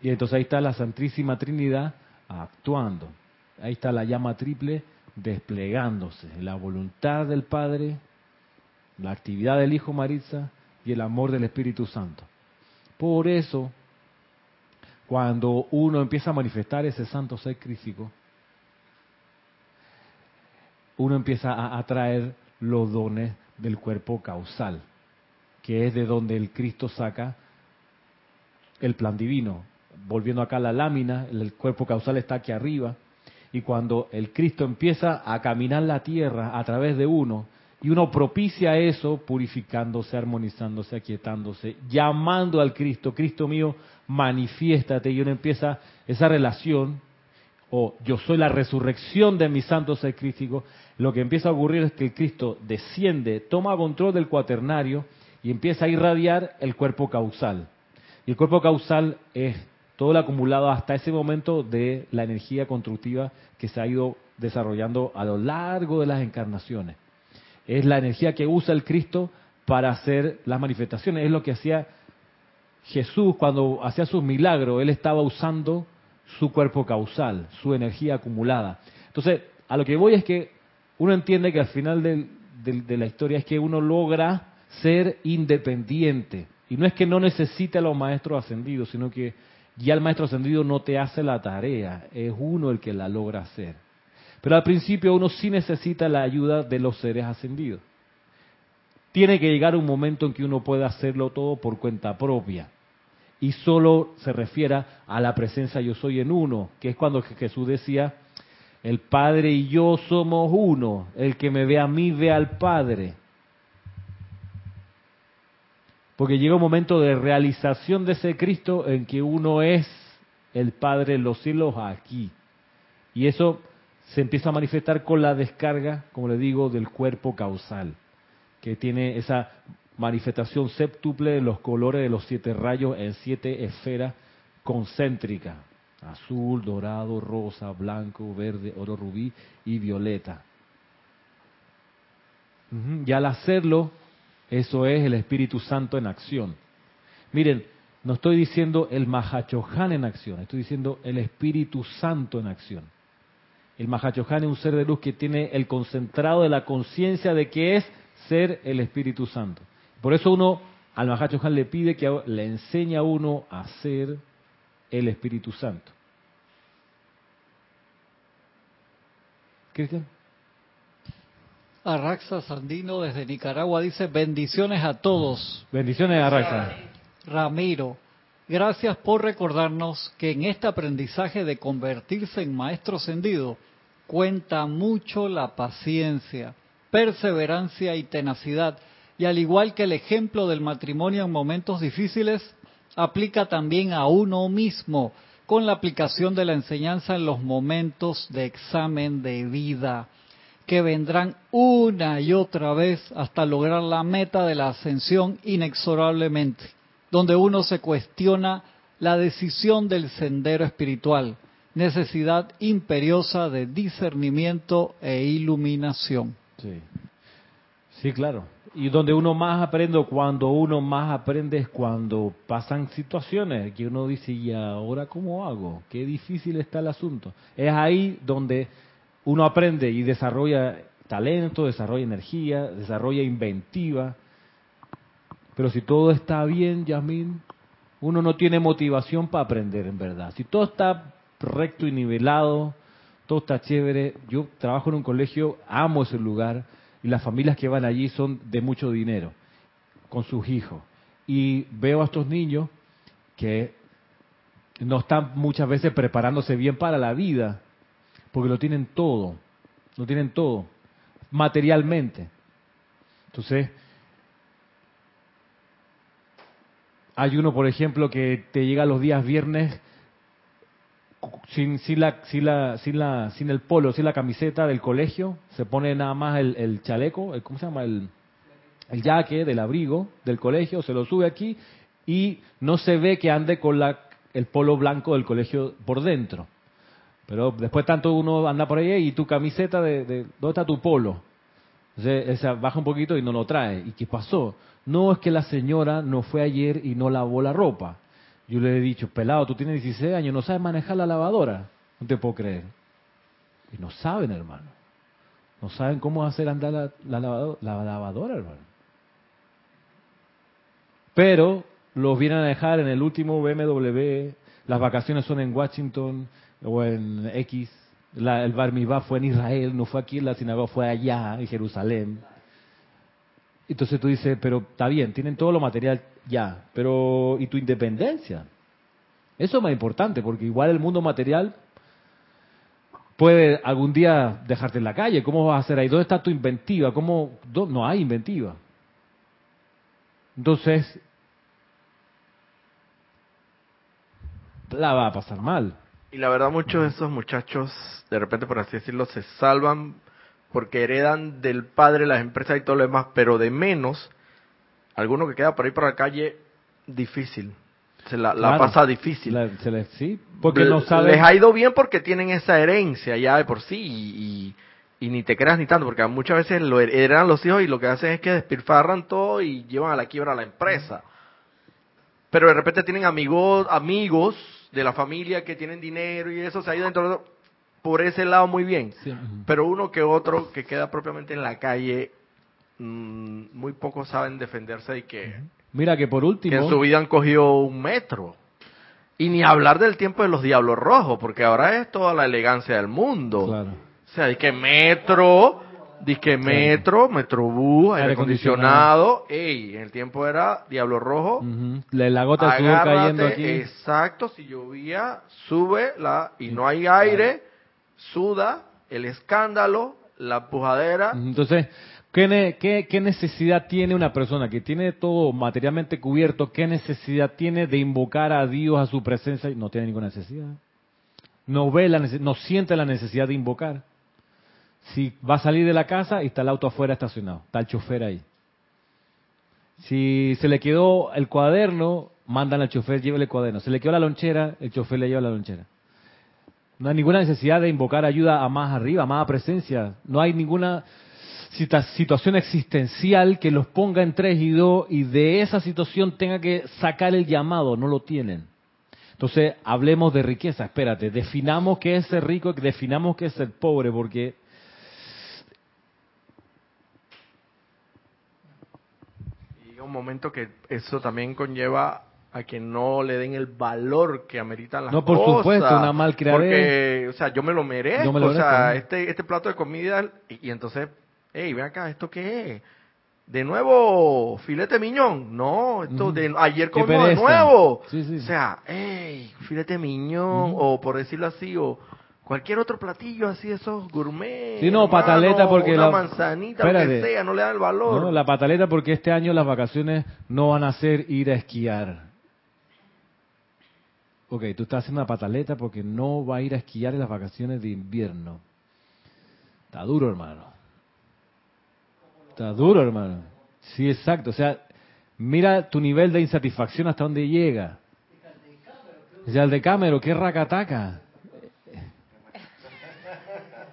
Y entonces ahí está la Santísima Trinidad actuando. Ahí está la llama triple desplegándose. La voluntad del Padre, la actividad del Hijo Maritza y el amor del Espíritu Santo. Por eso, cuando uno empieza a manifestar ese santo ser crístico, uno empieza a atraer los dones del cuerpo causal, que es de donde el Cristo saca el plan divino. Volviendo acá a la lámina, el cuerpo causal está aquí arriba, y cuando el Cristo empieza a caminar la tierra a través de uno, y uno propicia eso purificándose, armonizándose, aquietándose, llamando al Cristo, Cristo mío, manifiéstate, y uno empieza esa relación, o yo soy la resurrección de mi santo ser crístico, lo que empieza a ocurrir es que el Cristo desciende, toma control del cuaternario y empieza a irradiar el cuerpo causal. Y el cuerpo causal es todo lo acumulado hasta ese momento de la energía constructiva que se ha ido desarrollando a lo largo de las encarnaciones. Es la energía que usa el Cristo para hacer las manifestaciones. Es lo que hacía Jesús cuando hacía sus milagros. Él estaba usando su cuerpo causal, su energía acumulada. Entonces, a lo que voy es que uno entiende que al final de, la historia es que uno logra ser independiente. Y no es que no necesite a los maestros ascendidos, sino que ya el maestro ascendido no te hace la tarea, es uno el que la logra hacer. Pero al principio uno sí necesita la ayuda de los seres ascendidos. Tiene que llegar un momento en que uno pueda hacerlo todo por cuenta propia. Y solo se refiera a la presencia yo soy en uno, que es cuando Jesús decía, el Padre y yo somos uno, el que me ve a mí ve al Padre. Porque llega un momento de realización de ese Cristo en que uno es el Padre en los cielos aquí. Y eso se empieza a manifestar con la descarga, como le digo, del cuerpo causal, que tiene esa manifestación séptuple de los colores de los siete rayos en siete esferas concéntricas. Azul, dorado, rosa, blanco, verde, oro rubí y violeta. Y al hacerlo, eso es el Espíritu Santo en acción. Miren, no estoy diciendo el Mahachohan en acción, estoy diciendo el Espíritu Santo en acción. El Mahachohan es un ser de luz que tiene el concentrado de la conciencia de que es ser el Espíritu Santo. Por eso uno al Mahachohan le pide que le enseñe a uno a ser el Espíritu Santo. Cristian. Arraxa Sandino desde Nicaragua dice bendiciones a todos. Bendiciones a Raxa. Ramiro, gracias por recordarnos que en este aprendizaje de convertirse en maestro ascendido cuenta mucho la paciencia, perseverancia y tenacidad. Y al igual que el ejemplo del matrimonio en momentos difíciles, aplica también a uno mismo con la aplicación de la enseñanza en los momentos de examen de vida que vendrán una y otra vez hasta lograr la meta de la ascensión inexorablemente, donde uno se cuestiona la decisión del sendero espiritual, necesidad imperiosa de discernimiento e iluminación. Sí. Sí, claro. Y donde uno más aprende, cuando uno más aprende es cuando pasan situaciones que uno dice, ¿y ahora cómo hago? Qué difícil está el asunto. Es ahí donde uno aprende y desarrolla talento, desarrolla energía, desarrolla inventiva. Pero si todo está bien, Yasmin, uno no tiene motivación para aprender, en verdad. Si todo está recto y nivelado, todo está chévere. Yo trabajo en un colegio, amo ese lugar y las familias que van allí son de mucho dinero, con sus hijos. Y veo a estos niños que no están muchas veces preparándose bien para la vida, porque lo tienen todo, lo tienen todo, materialmente. Entonces, hay uno, por ejemplo, que te llega los días viernes sin, sin, la, sin, la, sin, la, sin el polo, sin la camiseta del colegio, se pone nada más el, el chaleco, el, ¿cómo se llama? El, el jaque del abrigo del colegio, se lo sube aquí y no se ve que ande con la, el polo blanco del colegio por dentro. Pero después tanto uno anda por ahí y tu camiseta de, de ¿dónde está tu polo? Baja un poquito y no lo trae. ¿Y qué pasó? No es que la señora no fue ayer y no lavó la ropa. Yo le he dicho, pelado, tú tienes 16 años, no sabes manejar la lavadora. No te puedo creer. Y no saben, hermano. No saben cómo hacer andar la, la, lavadora, la lavadora, hermano. Pero los vienen a dejar en el último BMW, las vacaciones son en Washington o en X, la, el Bar Mitzvah fue en Israel, no fue aquí en la sinagoga, fue allá, en Jerusalén. Entonces tú dices, pero está bien, tienen todo lo material ya, pero ¿y tu independencia? Eso es más importante, porque igual el mundo material puede algún día dejarte en la calle. ¿Cómo vas a hacer ahí? ¿Dónde está tu inventiva? ¿Cómo? No hay inventiva. Entonces, la va a pasar mal. Y la verdad muchos de esos muchachos, de repente por así decirlo, se salvan porque heredan del padre las empresas y todo lo demás, pero de menos, alguno que queda por ahí por la calle, difícil. Se la, la Claro. pasa difícil. La- se les- sí, porque no saben. Les ha ido bien porque tienen esa herencia ya de por sí y, y- y ni te creas ni tanto, porque muchas veces lo heredan los hijos y lo que hacen es que despilfarran todo y llevan a la quiebra a la empresa. Pero de repente tienen amigos, amigos de la familia que tienen dinero y eso se ha ido dentro de- por ese lado muy bien. Sí. Pero uno que otro que queda propiamente en la calle, mm, muy pocos saben defenderse y que, Mira que por que último. en su vida han cogido un metro. Y ni hablar del tiempo de los diablos rojos, porque ahora es toda la elegancia del mundo. Claro. O sea, que metro, que metro, metrobús, aire Aire acondicionado. Ey, en el tiempo era diablo rojo. Ujú. La, la gota Agárrate, cayendo aquí. exacto, si llovía, sube la y no hay aire, suda, el escándalo, la pujadera. Entonces, ¿qué, ne- qué, qué necesidad tiene una persona que tiene todo materialmente cubierto? ¿Qué necesidad tiene de invocar a Dios a su presencia? No tiene ninguna necesidad. No ve la no siente la necesidad de invocar. Si va a salir de la casa y está el auto afuera estacionado, está el chofer ahí. Si se le quedó el cuaderno, mandan al chofer, llévele el cuaderno. Se le quedó la lonchera, el chofer le lleva la lonchera. No hay ninguna necesidad de invocar ayuda a más arriba, a más presencia. No hay ninguna situación existencial que los ponga en tres y dos y de esa situación tenga que sacar el llamado. No lo tienen. Entonces, hablemos de riqueza. Espérate, definamos qué es ser rico, definamos qué es ser pobre, porque un momento que eso también conlleva a que no le den el valor que ameritan las No, por cosas. supuesto, una malcriadez. Porque, o sea, yo me lo merezco. Yo me lo o sea, este, este plato de comida, y, y entonces, hey, ven acá, ¿esto qué es? De nuevo, filete miñón. No, esto de ayer comimos de nuevo. Sí, sí. O sea, hey, filete miñón, o por decirlo así, o cualquier otro platillo así, esos gourmet. Sí, no, hermano, pataleta porque una la- manzanita, lo que sea, no le dan el valor. No, la pataleta porque este año las vacaciones no van a ser ir a esquiar. Ok, tú estás haciendo una pataleta porque no va a ir a esquiar en las vacaciones de invierno. Está duro, hermano. Está duro, hermano. Sí, exacto. O sea, mira tu nivel de insatisfacción hasta dónde llega. Ya el de Cámero, qué racataca.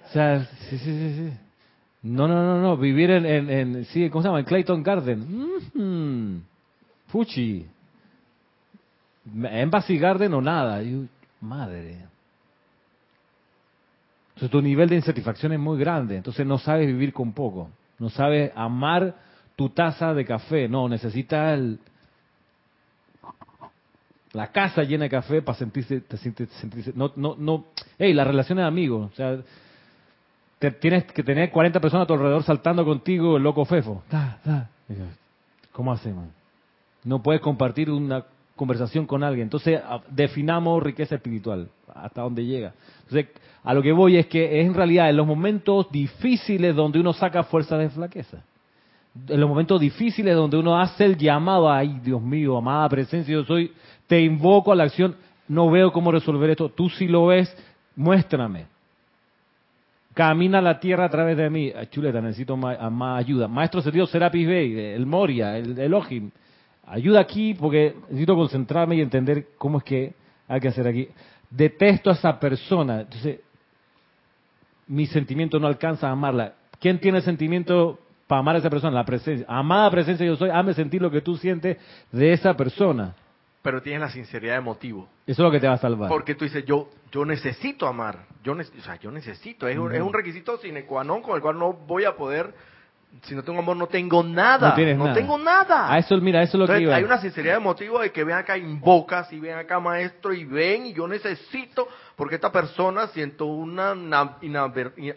O sea, sí, sí, sí, sí. No, no, no, no. Vivir en, en, sí, ¿cómo se llama? En Clayton Garden. Fuchi. Embassy Garden o nada. Yo, madre. Entonces tu nivel de insatisfacción es muy grande. Entonces no sabes vivir con poco. No sabes amar tu taza de café. No, necesitas el- la casa llena de café para sentirse, te sentirse, no, no, no, hey, las relaciones de amigos, o sea, te- tienes que tener 40 personas a tu alrededor saltando contigo, el loco fefo. Y yo, ¿Cómo hacemos? No puedes compartir una conversación con alguien. Entonces, definamos riqueza espiritual, hasta dónde llega. Entonces, a lo que voy es que es en realidad en los momentos difíciles donde uno saca fuerza de flaqueza. En los momentos difíciles donde uno hace el llamado, ay Dios mío, amada presencia, yo soy, te invoco a la acción, no veo cómo resolver esto, tú sí lo ves, muéstrame. Camina la tierra a través de mí. Chuleta, necesito más ayuda. Maestro Sergio Serapis Bey, el Moria, el Elohim. Ayuda aquí porque necesito concentrarme y entender cómo es que hay que hacer aquí. Detesto a esa persona. Entonces, mi sentimiento no alcanza a amarla. ¿Quién tiene sentimiento para amar a esa persona? La presencia. Amada presencia yo soy, hazme sentir lo que tú sientes de esa persona. Pero tienes la sinceridad de motivo. Eso es lo que te va a salvar. Porque tú dices, yo yo necesito amar. Yo, o sea, yo necesito. Es, un, es un requisito sine qua non con el cual no voy a poder. Si no tengo amor, no tengo nada. No tienes nada. tengo nada. A eso, mira, eso es lo que Entonces, iba. hay una sinceridad de motivo de que ven acá, invocas y ven acá, maestro, y ven, y yo necesito, porque esta persona siento una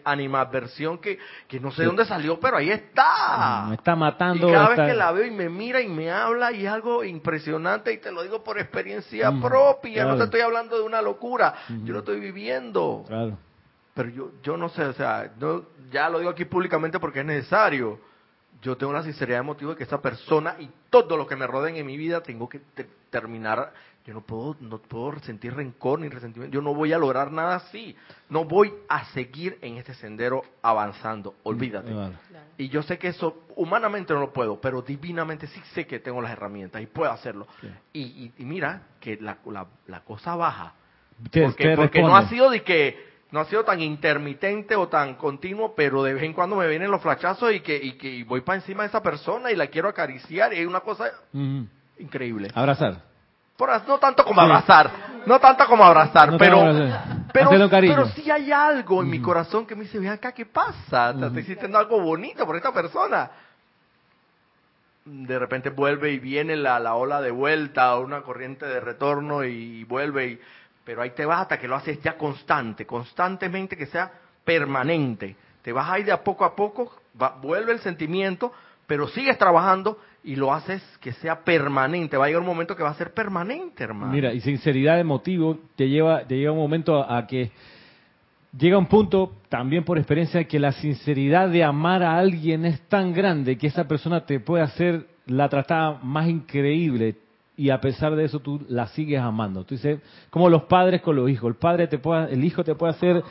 animadversión que, que no sé de dónde salió, pero ahí está. Me está matando. Y cada está- vez que la veo y me mira y me habla y es algo impresionante y te lo digo por experiencia Mm, propia, no te estoy hablando de una locura, yo lo estoy viviendo. Claro. Pero yo, yo no sé, o sea, no, ya lo digo aquí públicamente porque es necesario. Yo tengo la sinceridad de motivo de que esa persona y todo lo que me rodeen en mi vida tengo que te- terminar. Yo no puedo, no puedo sentir rencor ni resentimiento. Yo no voy a lograr nada así. No voy a seguir en este sendero avanzando. Olvídate. Claro. Y yo sé que eso humanamente no lo puedo, pero divinamente sí sé que tengo las herramientas y puedo hacerlo. Sí. Y, y, y mira que la, la, la cosa baja. Porque porque no ha sido de que no ha sido tan intermitente o tan continuo, pero de vez en cuando me vienen los flachazos y que, y que y voy para encima de esa persona y la quiero acariciar y es una cosa increíble. Abrazar. Por no tanto como Sí. abrazar, no tanto como abrazar, No pero, abrazar. pero, pero sí hay algo en mi corazón que me dice, ven acá, ¿qué pasa? O sea, Estoy sintiendo algo bonito por esta persona. De repente vuelve y viene la, la ola de vuelta, una corriente de retorno y vuelve, y, pero ahí te vas hasta que lo haces ya constante, constantemente que sea permanente. Te vas ahí de a poco a poco, va- vuelve el sentimiento, pero sigues trabajando y lo haces que sea permanente. Va a llegar un momento que va a ser permanente, hermano. Mira, y sinceridad de motivo te lleva, te lleva un momento a, a que llega un punto, también por experiencia, que la sinceridad de amar a alguien es tan grande que esa persona te puede hacer la tratada más increíble y a pesar de eso tú la sigues amando. Tú dices, como los padres con los hijos, el padre te puede, el hijo te puede hacer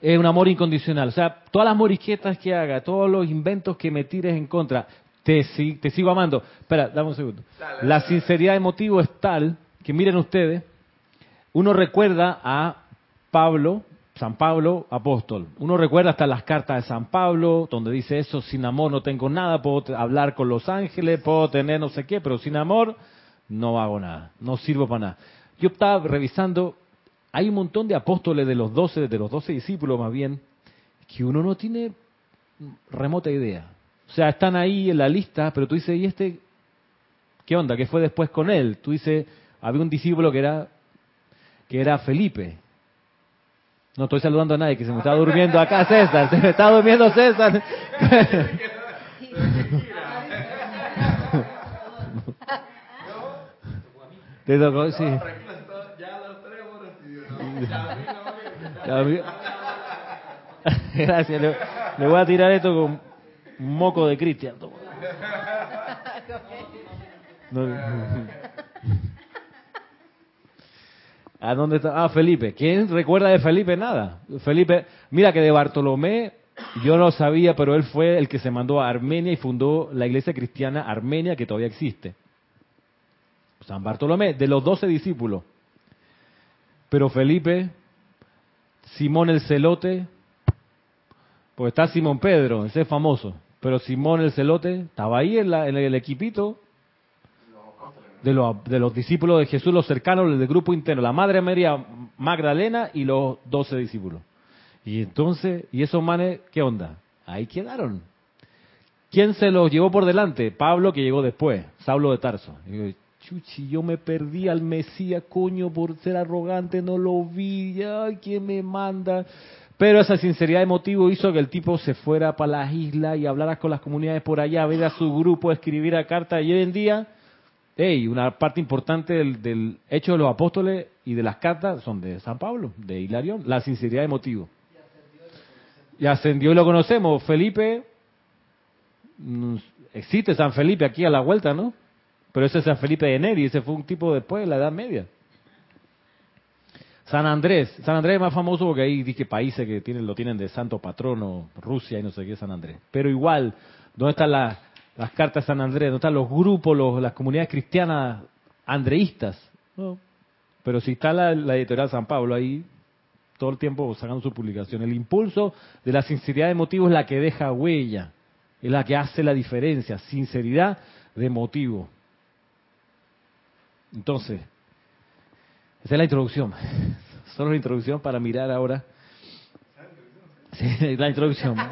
eh, un amor incondicional. O sea, todas las morisquetas que haga, todos los inventos que me tires en contra, te, te sigo amando. Espera, dame un segundo. La sinceridad de motivo es tal que miren ustedes, uno recuerda a Pablo San Pablo, apóstol. Uno recuerda hasta las cartas de San Pablo, donde dice eso, sin amor no tengo nada, puedo hablar con los ángeles, puedo tener no sé qué, pero sin amor no hago nada, no sirvo para nada. Yo estaba revisando, hay un montón de apóstoles de los doce, de los doce discípulos más bien, que uno no tiene remota idea. O sea, están ahí en la lista, pero tú dices, ¿y este qué onda? ¿Qué fue después con él? Tú dices, había un discípulo que era que era Felipe. No estoy saludando a nadie, que se me está durmiendo acá César, se me está durmiendo César. *laughs* *laughs* Te tocó, sí. *laughs* *laughs* Gracias, le, le voy a tirar esto con moco de Cristian. *laughs* No. ¿A dónde está? Ah, Felipe. ¿Quién recuerda de Felipe? Nada. Felipe, mira que de Bartolomé yo no sabía, pero él fue el que se mandó a Armenia y fundó la iglesia cristiana Armenia que todavía existe. San Bartolomé, de los doce discípulos. Pero Felipe, Simón el Celote, pues está Simón Pedro, ese es famoso. Pero Simón el Celote estaba ahí en, el equipito de los, de los discípulos de Jesús, los cercanos del grupo interno, la Madre María Magdalena y los doce discípulos. Y entonces, ¿y esos manes qué onda? Ahí quedaron. ¿Quién se los llevó por delante? Pablo, que llegó después, Saulo de Tarso. Chuchi, yo me perdí al Mesías, coño, por ser arrogante, no lo vi, ay, ¿quién me manda? Pero esa sinceridad de motivo hizo que el tipo se fuera para las islas y hablara con las comunidades por allá, ver a su grupo, escribir a carta. Y hoy en día, hey, una parte importante del, del, hecho de los apóstoles y de las cartas son de San Pablo, de Hilarión, la sinceridad de motivo. Y ascendió y lo conocemos. Felipe, existe San Felipe aquí a la vuelta, ¿no? Pero ese es San Felipe de Neri, ese fue un tipo después de la Edad Media. San Andrés, San Andrés es más famoso porque ahí dije países que tienen, lo tienen de santo patrono, Rusia y no sé qué San Andrés. Pero igual, ¿dónde están las, las cartas de San Andrés? ¿Dónde están los grupos, los, las comunidades cristianas andreístas? No. Pero si está la, la editorial San Pablo ahí, todo el tiempo sacando su publicación. El impulso de la sinceridad de motivo es la que deja huella, es la que hace la diferencia, sinceridad de motivo. Entonces, esa es la introducción. *laughs* Solo la introducción para mirar ahora. Sí, *laughs* la introducción. *laughs*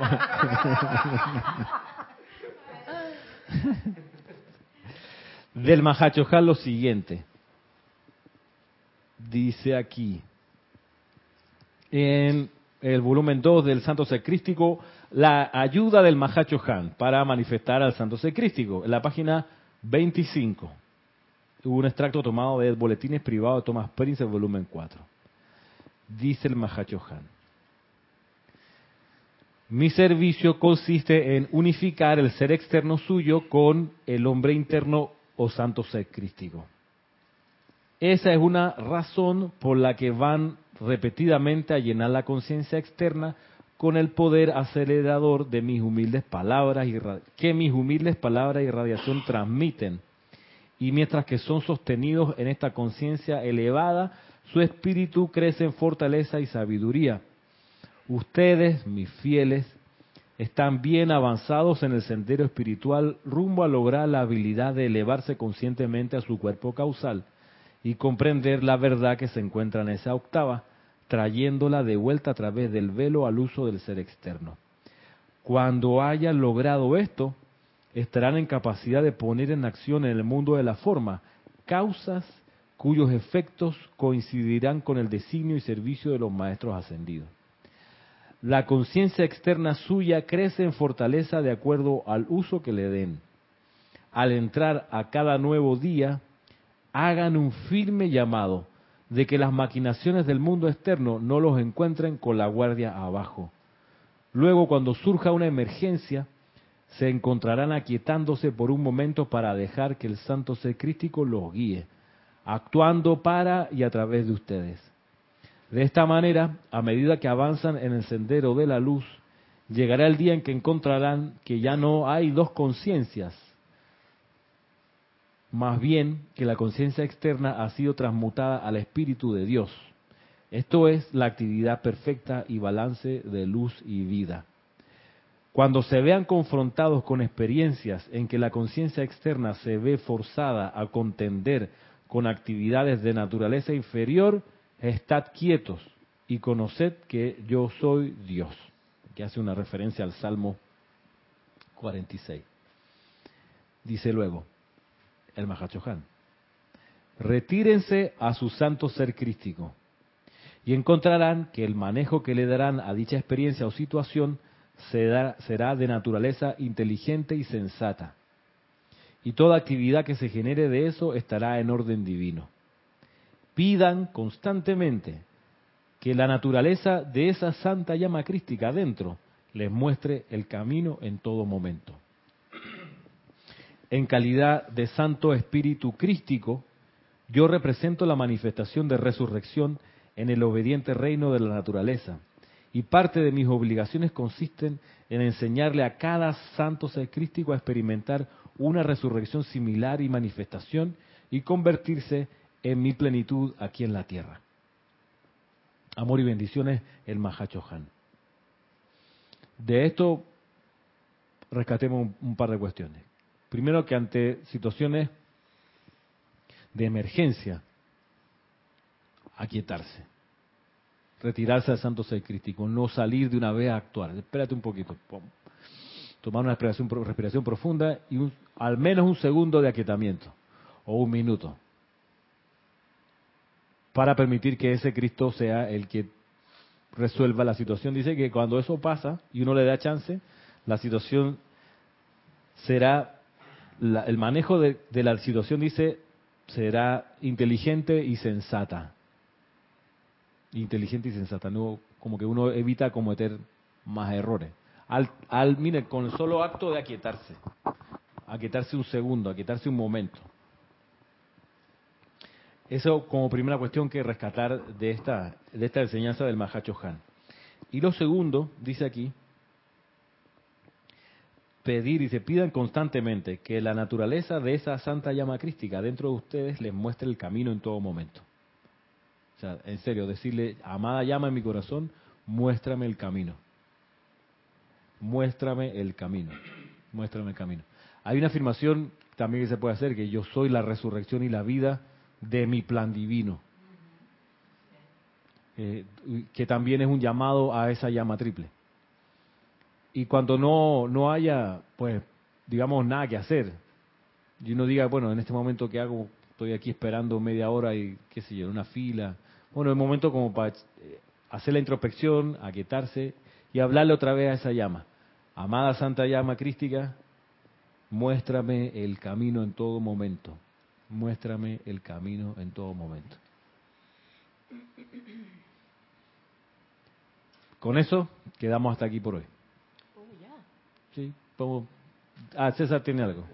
Del Mahachojal lo siguiente. Dice aquí, en el volumen 2 del Santo Secrístico, la ayuda del Mahachohan para manifestar al Santo Secrístico, en la página 25 hubo un extracto tomado de Boletines Privados de Thomas Prince, volumen 4. Dice el Mahachohan. Mi servicio consiste en unificar el ser externo suyo con el hombre interno o santo ser crístico. Esa es una razón por la que van repetidamente a llenar la conciencia externa con el poder acelerador de mis humildes palabras y que mis humildes palabras y radiación transmiten y mientras que son sostenidos en esta conciencia elevada, su espíritu crece en fortaleza y sabiduría. Ustedes, mis fieles, están bien avanzados en el sendero espiritual rumbo a lograr la habilidad de elevarse conscientemente a su cuerpo causal y comprender la verdad que se encuentra en esa octava, trayéndola de vuelta a través del velo al uso del ser externo. Cuando hayan logrado esto, estarán en capacidad de poner en acción en el mundo de la forma causas cuyos efectos coincidirán con el designio y servicio de los maestros ascendidos. La conciencia externa suya crece en fortaleza de acuerdo al uso que le den. Al entrar a cada nuevo día, hagan un firme llamado de que las maquinaciones del mundo externo no los encuentren con la guardia abajo. Luego, cuando surja una emergencia, se encontrarán aquietándose por un momento para dejar que el santo ser crístico los guíe, actuando para y a través de ustedes. De esta manera, a medida que avanzan en el sendero de la luz, llegará el día en que encontrarán que ya no hay dos conciencias, más bien que la conciencia externa ha sido transmutada al Espíritu de Dios. Esto es la actividad perfecta y balance de luz y vida. Cuando se vean confrontados con experiencias en que la conciencia externa se ve forzada a contender con actividades de naturaleza inferior, estad quietos y conoced que yo soy Dios. Que hace una referencia al Salmo 46. Dice luego el Mahachohan, retírense a su santo ser crístico y encontrarán que el manejo que le darán a dicha experiencia o situación será, de naturaleza inteligente y sensata. Y toda actividad que se genere de eso estará en orden divino. Pidan constantemente que la naturaleza de esa santa llama crística adentro les muestre el camino en todo momento en calidad de Santo Espíritu Crístico, yo represento la manifestación de resurrección en el obediente reino de la naturaleza. Y parte de mis obligaciones consisten en enseñarle a cada santo ser crístico a experimentar una resurrección similar y manifestación y convertirse en mi plenitud aquí en la tierra. Amor y bendiciones, el Mahachohan. De esto rescatemos un par de cuestiones. Primero que ante situaciones de emergencia, aquietarse, retirarse al santo ser crístico, no salir de una vez a actuar. Espérate un poquito, tomar una respiración, respiración profunda y al menos un segundo de aquietamiento o un minuto para permitir que ese Cristo sea el que resuelva la situación. Dice que cuando eso pasa y uno le da chance, la situación será el manejo de, la situación dice será inteligente y sensata. Inteligente y sensata, no como que uno evita cometer más errores. Al, al mire, con el solo acto de aquietarse, aquietarse un segundo, aquietarse un momento. Eso como primera cuestión que rescatar de esta, de esta enseñanza del Mahacho Han. Y lo segundo, dice aquí, pedir y se pidan constantemente que la naturaleza de esa santa llama crística dentro de ustedes les muestre el camino en todo momento. O sea, en serio, decirle, amada llama en mi corazón, muéstrame el camino. Muéstrame el camino. Muéstrame el camino. Hay una afirmación también que se puede hacer, que yo soy la resurrección y la vida de mi plan divino. Eh, que también es un llamado a esa llama triple y cuando no, no haya, pues, digamos, nada que hacer, y uno diga, bueno, en este momento que hago, estoy aquí esperando media hora y, qué sé yo, en una fila. Bueno, es momento como para eh, hacer la introspección, aquietarse y hablarle otra vez a esa llama. Amada Santa Llama Crística, muéstrame el camino en todo momento. Muéstrame el camino en todo momento. Con eso quedamos hasta aquí por hoy. Sí, Ah, César tiene algo.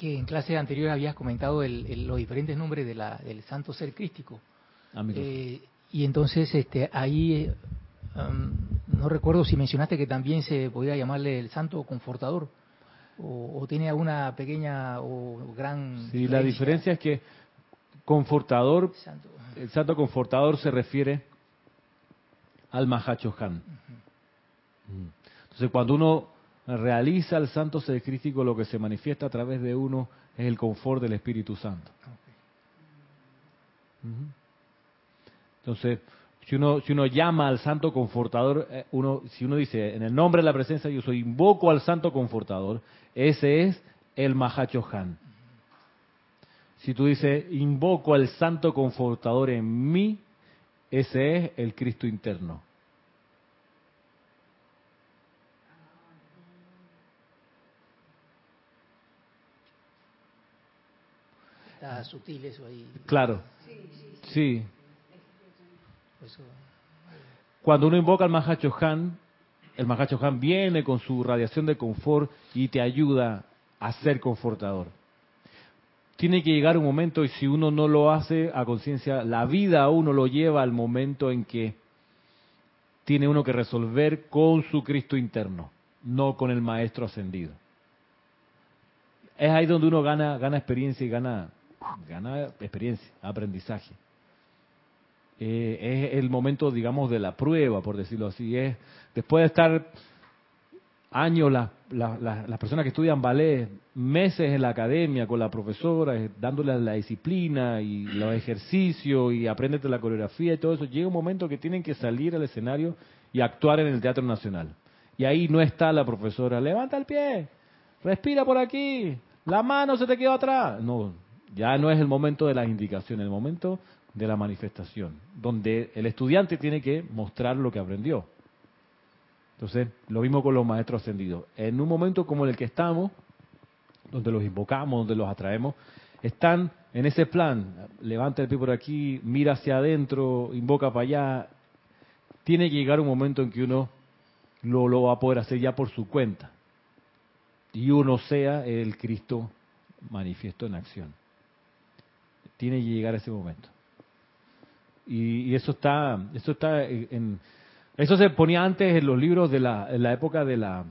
Que en clase anterior habías comentado los diferentes nombres de la, del santo ser crístico. Ah, eh, y entonces este, ahí, um, no recuerdo si mencionaste que también se podía llamarle el santo confortador. O, tiene alguna pequeña o gran. Sí, la diferencia es que confortador, el santo confortador se refiere al Mahacho Han. Entonces, cuando uno realiza el santo ser crítico, lo que se manifiesta a través de uno es el confort del Espíritu Santo. Entonces, si uno, si uno llama al santo confortador, eh, uno, si uno dice, en el nombre de la presencia yo soy, invoco al santo confortador, ese es el Mahacho Han. Si tú dices, invoco al santo confortador en mí, ese es el Cristo interno. Está sutil eso ahí. Claro. Sí. Cuando uno invoca al Mahacho Han, el Mahacho Han viene con su radiación de confort y te ayuda a ser confortador. Tiene que llegar un momento y si uno no lo hace a conciencia, la vida a uno lo lleva al momento en que tiene uno que resolver con su Cristo interno, no con el Maestro ascendido. Es ahí donde uno gana, gana experiencia y gana gana experiencia, aprendizaje. eh, es el momento, digamos, de la prueba, por decirlo así. Es después de estar años las la, personas que estudian ballet, meses en la academia con la profesora, eh, dándole la disciplina y los ejercicios y apréndete la coreografía y todo eso, llega un momento que tienen que salir al escenario y actuar en el Teatro Nacional. Y ahí no está la profesora, levanta el pie, respira por aquí, la mano se te quedó atrás. No, ya no es el momento de las indicaciones, el momento de la manifestación, donde el estudiante tiene que mostrar lo que aprendió. Entonces, lo mismo con los maestros ascendidos. En un momento como el que estamos, donde los invocamos, donde los atraemos, están en ese plan. Levanta el pie por aquí, mira hacia adentro, invoca para allá. Tiene que llegar un momento en que uno lo, lo va a poder hacer ya por su cuenta. Y uno sea el Cristo manifiesto en acción. Tiene que llegar ese momento. Y, eso está, eso está en, eso se ponía antes en los libros de la, la época de la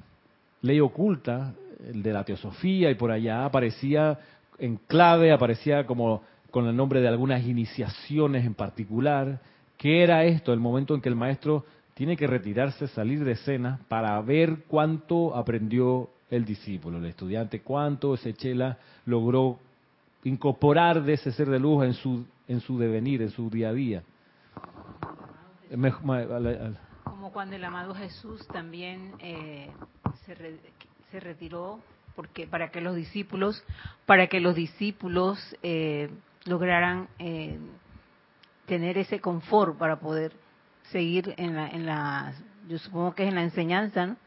ley oculta, el de la teosofía, y por allá aparecía en clave, aparecía como con el nombre de algunas iniciaciones en particular. ¿Qué era esto? El momento en que el maestro tiene que retirarse, salir de escena para ver cuánto aprendió el discípulo, el estudiante, cuánto ese chela logró incorporar de ese ser de luz en su, en su devenir, en su día a día. Como cuando el amado Jesús también eh, se, retiró porque para que los discípulos para que los discípulos eh, lograran eh, tener ese confort para poder seguir en la, en la yo supongo que es en la enseñanza ¿no?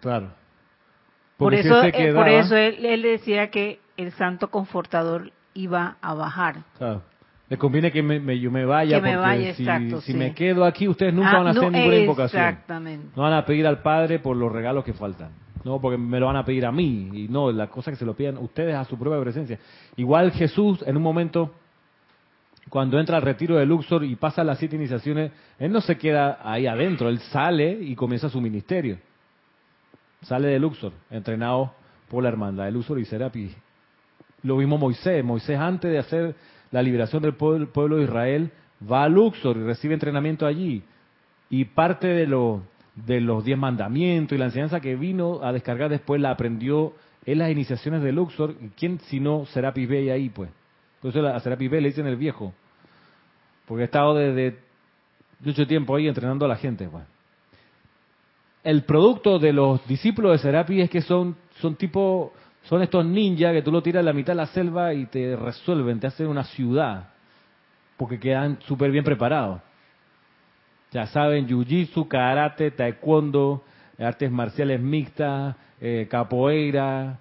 claro. Por eso por eso él, él decía que el santo confortador iba a bajar claro le conviene que me, yo me vaya, porque si, me quedo aquí, ustedes nunca ah, van a hacer ninguna invocación. Exactamente. No van a pedir al Padre por los regalos que faltan. No, porque me lo van a pedir a mí. Y no, las cosas que se lo pidan ustedes a su propia presencia. Igual Jesús, en un momento, cuando entra al retiro de Luxor y pasa las siete iniciaciones, él no se queda ahí adentro, él sale y comienza su ministerio. Sale de Luxor, entrenado por la hermandad de Luxor y Serapis. Lo mismo Moisés. Moisés antes de hacer la liberación del pueblo, de Israel, va a Luxor y recibe entrenamiento allí. Y parte de, lo, de los diez mandamientos y la enseñanza que vino a descargar después la aprendió en las iniciaciones de Luxor. ¿Quién si no Serapis Bey ahí, pues? Eso a Serapis Bey le dicen el viejo. Porque ha estado desde mucho tiempo ahí entrenando a la gente, pues. El producto de los discípulos de Serapis es que son, son tipo son estos ninjas que tú lo tiras a la mitad de la selva y te resuelven, te hacen una ciudad, porque quedan súper bien preparados. Ya saben, jiu-jitsu, karate, taekwondo, artes marciales mixtas, eh, capoeira,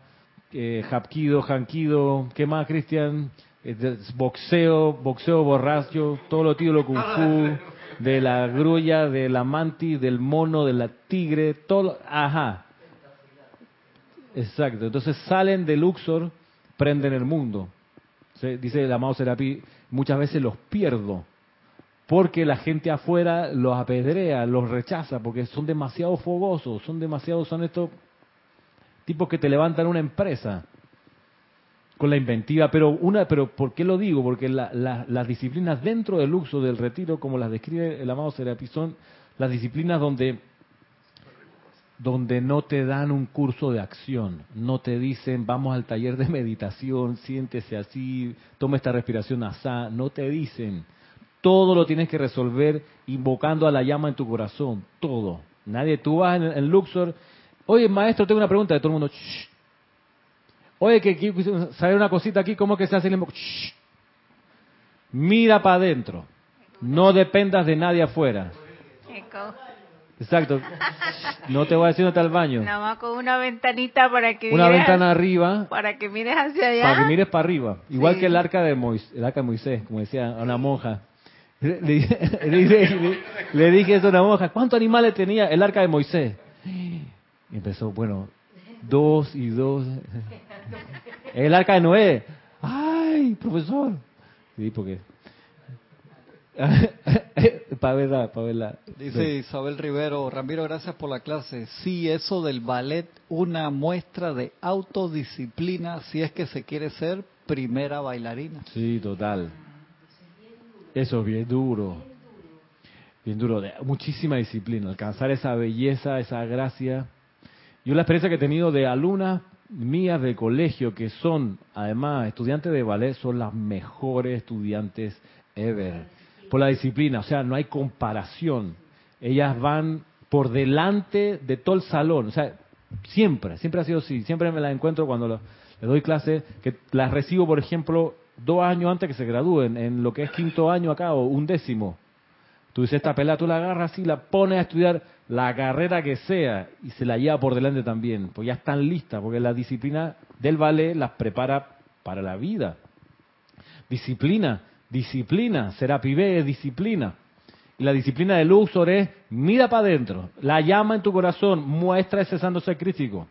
eh, hapkido, hankido, ¿qué más, Cristian? Eh, boxeo, boxeo borracho, todo lo tío, lo kung fu, de la grulla, de la mantis, del mono, de la tigre, todo, ajá, Exacto. Entonces salen de Luxor, prenden el mundo. Dice el amado Serapi, muchas veces los pierdo porque la gente afuera los apedrea, los rechaza, porque son demasiado fogosos, son demasiado, son estos tipos que te levantan una empresa con la inventiva, pero una, pero ¿por qué lo digo? Porque las disciplinas dentro del Luxor, del retiro, como las describe el amado Serapi, son las disciplinas donde donde no te dan un curso de acción, no te dicen vamos al taller de meditación, siéntese así, toma esta respiración asá, no te dicen. Todo lo tienes que resolver invocando a la llama en tu corazón, todo. Nadie, tú vas en, Luxor, oye maestro, tengo una pregunta de todo el mundo. Oye, que, sale una cosita aquí, ¿cómo que se hace el Mira para adentro, no dependas de nadie afuera. Exacto. No te voy a decir dónde está el baño. Nada más con una ventanita para que Una ventana arriba. Para que mires hacia allá. Para que mires para arriba. Igual que el arca de Moisés, el arca de Moisés, como decía una monja. Le, le, dije eso a una monja. ¿Cuántos animales tenía el arca de Moisés? Y empezó, bueno, dos y dos. El arca de Noé. ¡Ay, profesor! Sí, porque *laughs* para verdad. Dice Isabel Rivero, Ramiro, gracias por la clase. Sí, eso del ballet, una muestra de autodisciplina si es que se quiere ser primera bailarina. Sí, total. Eso es bien duro. Bien duro. muchísima disciplina. Alcanzar esa belleza, esa gracia. Yo la experiencia que he tenido de alumnas mías de colegio que son, además, estudiantes de ballet, son las mejores estudiantes ever. Por la disciplina. O sea, no hay comparación. Ellas van por delante de todo el salón. O sea, siempre, siempre ha sido así. Siempre me las encuentro cuando les doy clase, que las recibo, por ejemplo, dos años antes que se gradúen, en lo que es quinto año acá o un décimo. Tú dices, esta pelada tú la agarras y la pones a estudiar la carrera que sea y se la lleva por delante también, pues ya están listas, porque la disciplina del ballet las prepara para la vida. Disciplina, disciplina, será pibe, disciplina. Y la disciplina del Luxor es, mira para adentro, la llama en tu corazón, muestra ese santo sacrificio.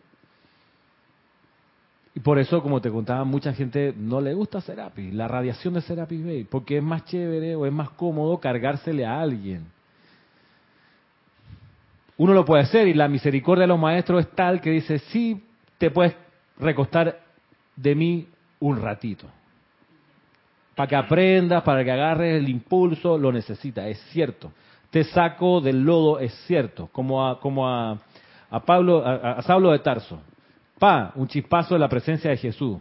Y por eso, como te contaba, mucha gente no le gusta Serapi, la radiación de Serapi Bay, porque es más chévere o es más cómodo cargársele a alguien. Uno lo puede hacer y la misericordia de los maestros es tal que dice, sí, te puedes recostar de mí un ratito. Para que aprendas, para que agarres el impulso, lo necesitas, es cierto. Te saco del lodo, es cierto. Como a, como a, Pablo, a, a Saulo de Tarso pa, un chispazo de la presencia de Jesús.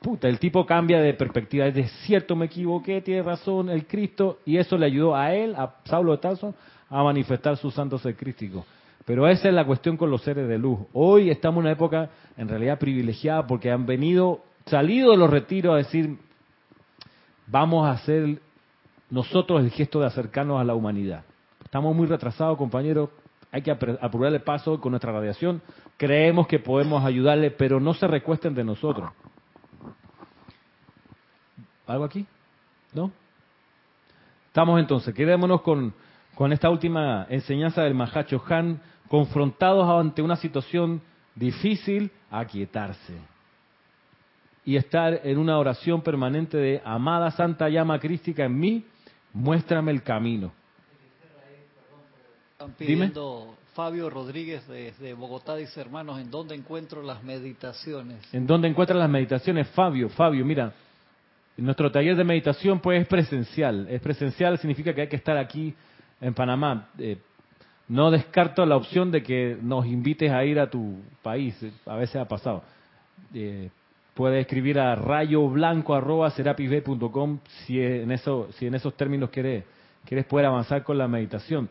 Puta, el tipo cambia de perspectiva. Es de cierto, me equivoqué, tiene razón el Cristo. Y eso le ayudó a él, a Saulo de Tarso, a manifestar su santo ser crístico. Pero esa es la cuestión con los seres de luz. Hoy estamos en una época en realidad privilegiada porque han venido, salido de los retiros a decir, vamos a hacer nosotros el gesto de acercarnos a la humanidad. Estamos muy retrasados, compañeros, hay que apurar el paso con nuestra radiación. Creemos que podemos ayudarle, pero no se recuesten de nosotros. ¿Algo aquí? ¿No? Estamos entonces, quedémonos con, con esta última enseñanza del Mahacho Han, confrontados ante una situación difícil, aquietarse. Y estar en una oración permanente de, amada Santa Llama Crística en mí, muéstrame el camino. Están pidiendo Fabio Rodríguez desde Bogotá, dice hermanos, ¿en dónde encuentro las meditaciones? ¿En dónde encuentran las meditaciones? Fabio, Fabio, mira, nuestro taller de meditación pues es presencial. Es presencial significa que hay que estar aquí en Panamá. Eh, no descarto la opción de que nos invites a ir a tu país. A veces ha pasado. Eh, puedes escribir a rayoblanco.com si en eso, si en esos términos quieres, quieres poder avanzar con la meditación.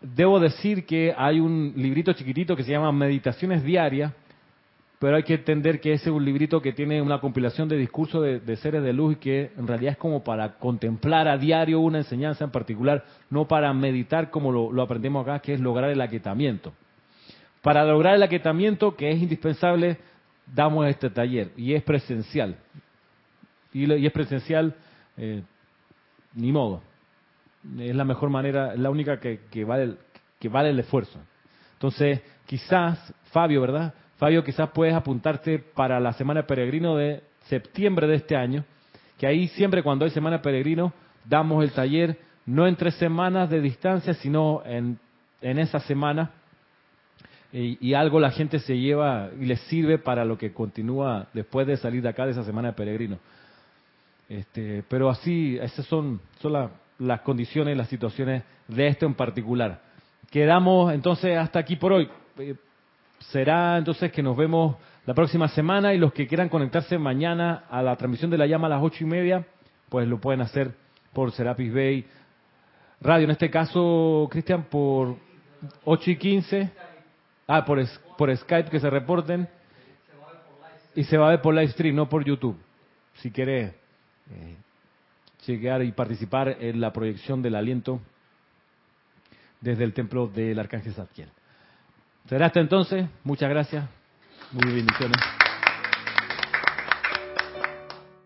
Debo decir que hay un librito chiquitito que se llama Meditaciones Diarias, pero hay que entender que ese es un librito que tiene una compilación de discursos de, seres de luz y que en realidad es como para contemplar a diario una enseñanza en particular, no para meditar como lo, lo aprendemos acá, que es lograr el aquietamiento. Para lograr el aquietamiento, que es indispensable, damos este taller y es presencial. Y, es presencial, eh, ni modo es la mejor manera, es la única que, vale, que vale el esfuerzo. Entonces, quizás, Fabio, ¿verdad? Fabio, quizás puedes apuntarte para la Semana Peregrino de septiembre de este año, que ahí siempre cuando hay Semana Peregrino damos el taller no en tres semanas de distancia, sino en, en esa semana, y, y, algo la gente se lleva y les sirve para lo que continúa después de salir de acá de esa Semana de Peregrino. Este, pero así, esas son, son las condiciones, las situaciones de esto en particular. Quedamos entonces hasta aquí por hoy. Eh, será entonces que nos vemos la próxima semana y los que quieran conectarse mañana a la transmisión de la llama a las ocho y media, pues lo pueden hacer por Serapis Bay Radio. En este caso, Cristian, por ocho y quince. Ah, por, por Skype que se reporten. Y se va a ver por live stream, no por YouTube. Si quiere eh, llegar y participar en la proyección del aliento desde el templo del Arcángel Zadkiel. Será hasta entonces. Muchas gracias. Muy bendiciones.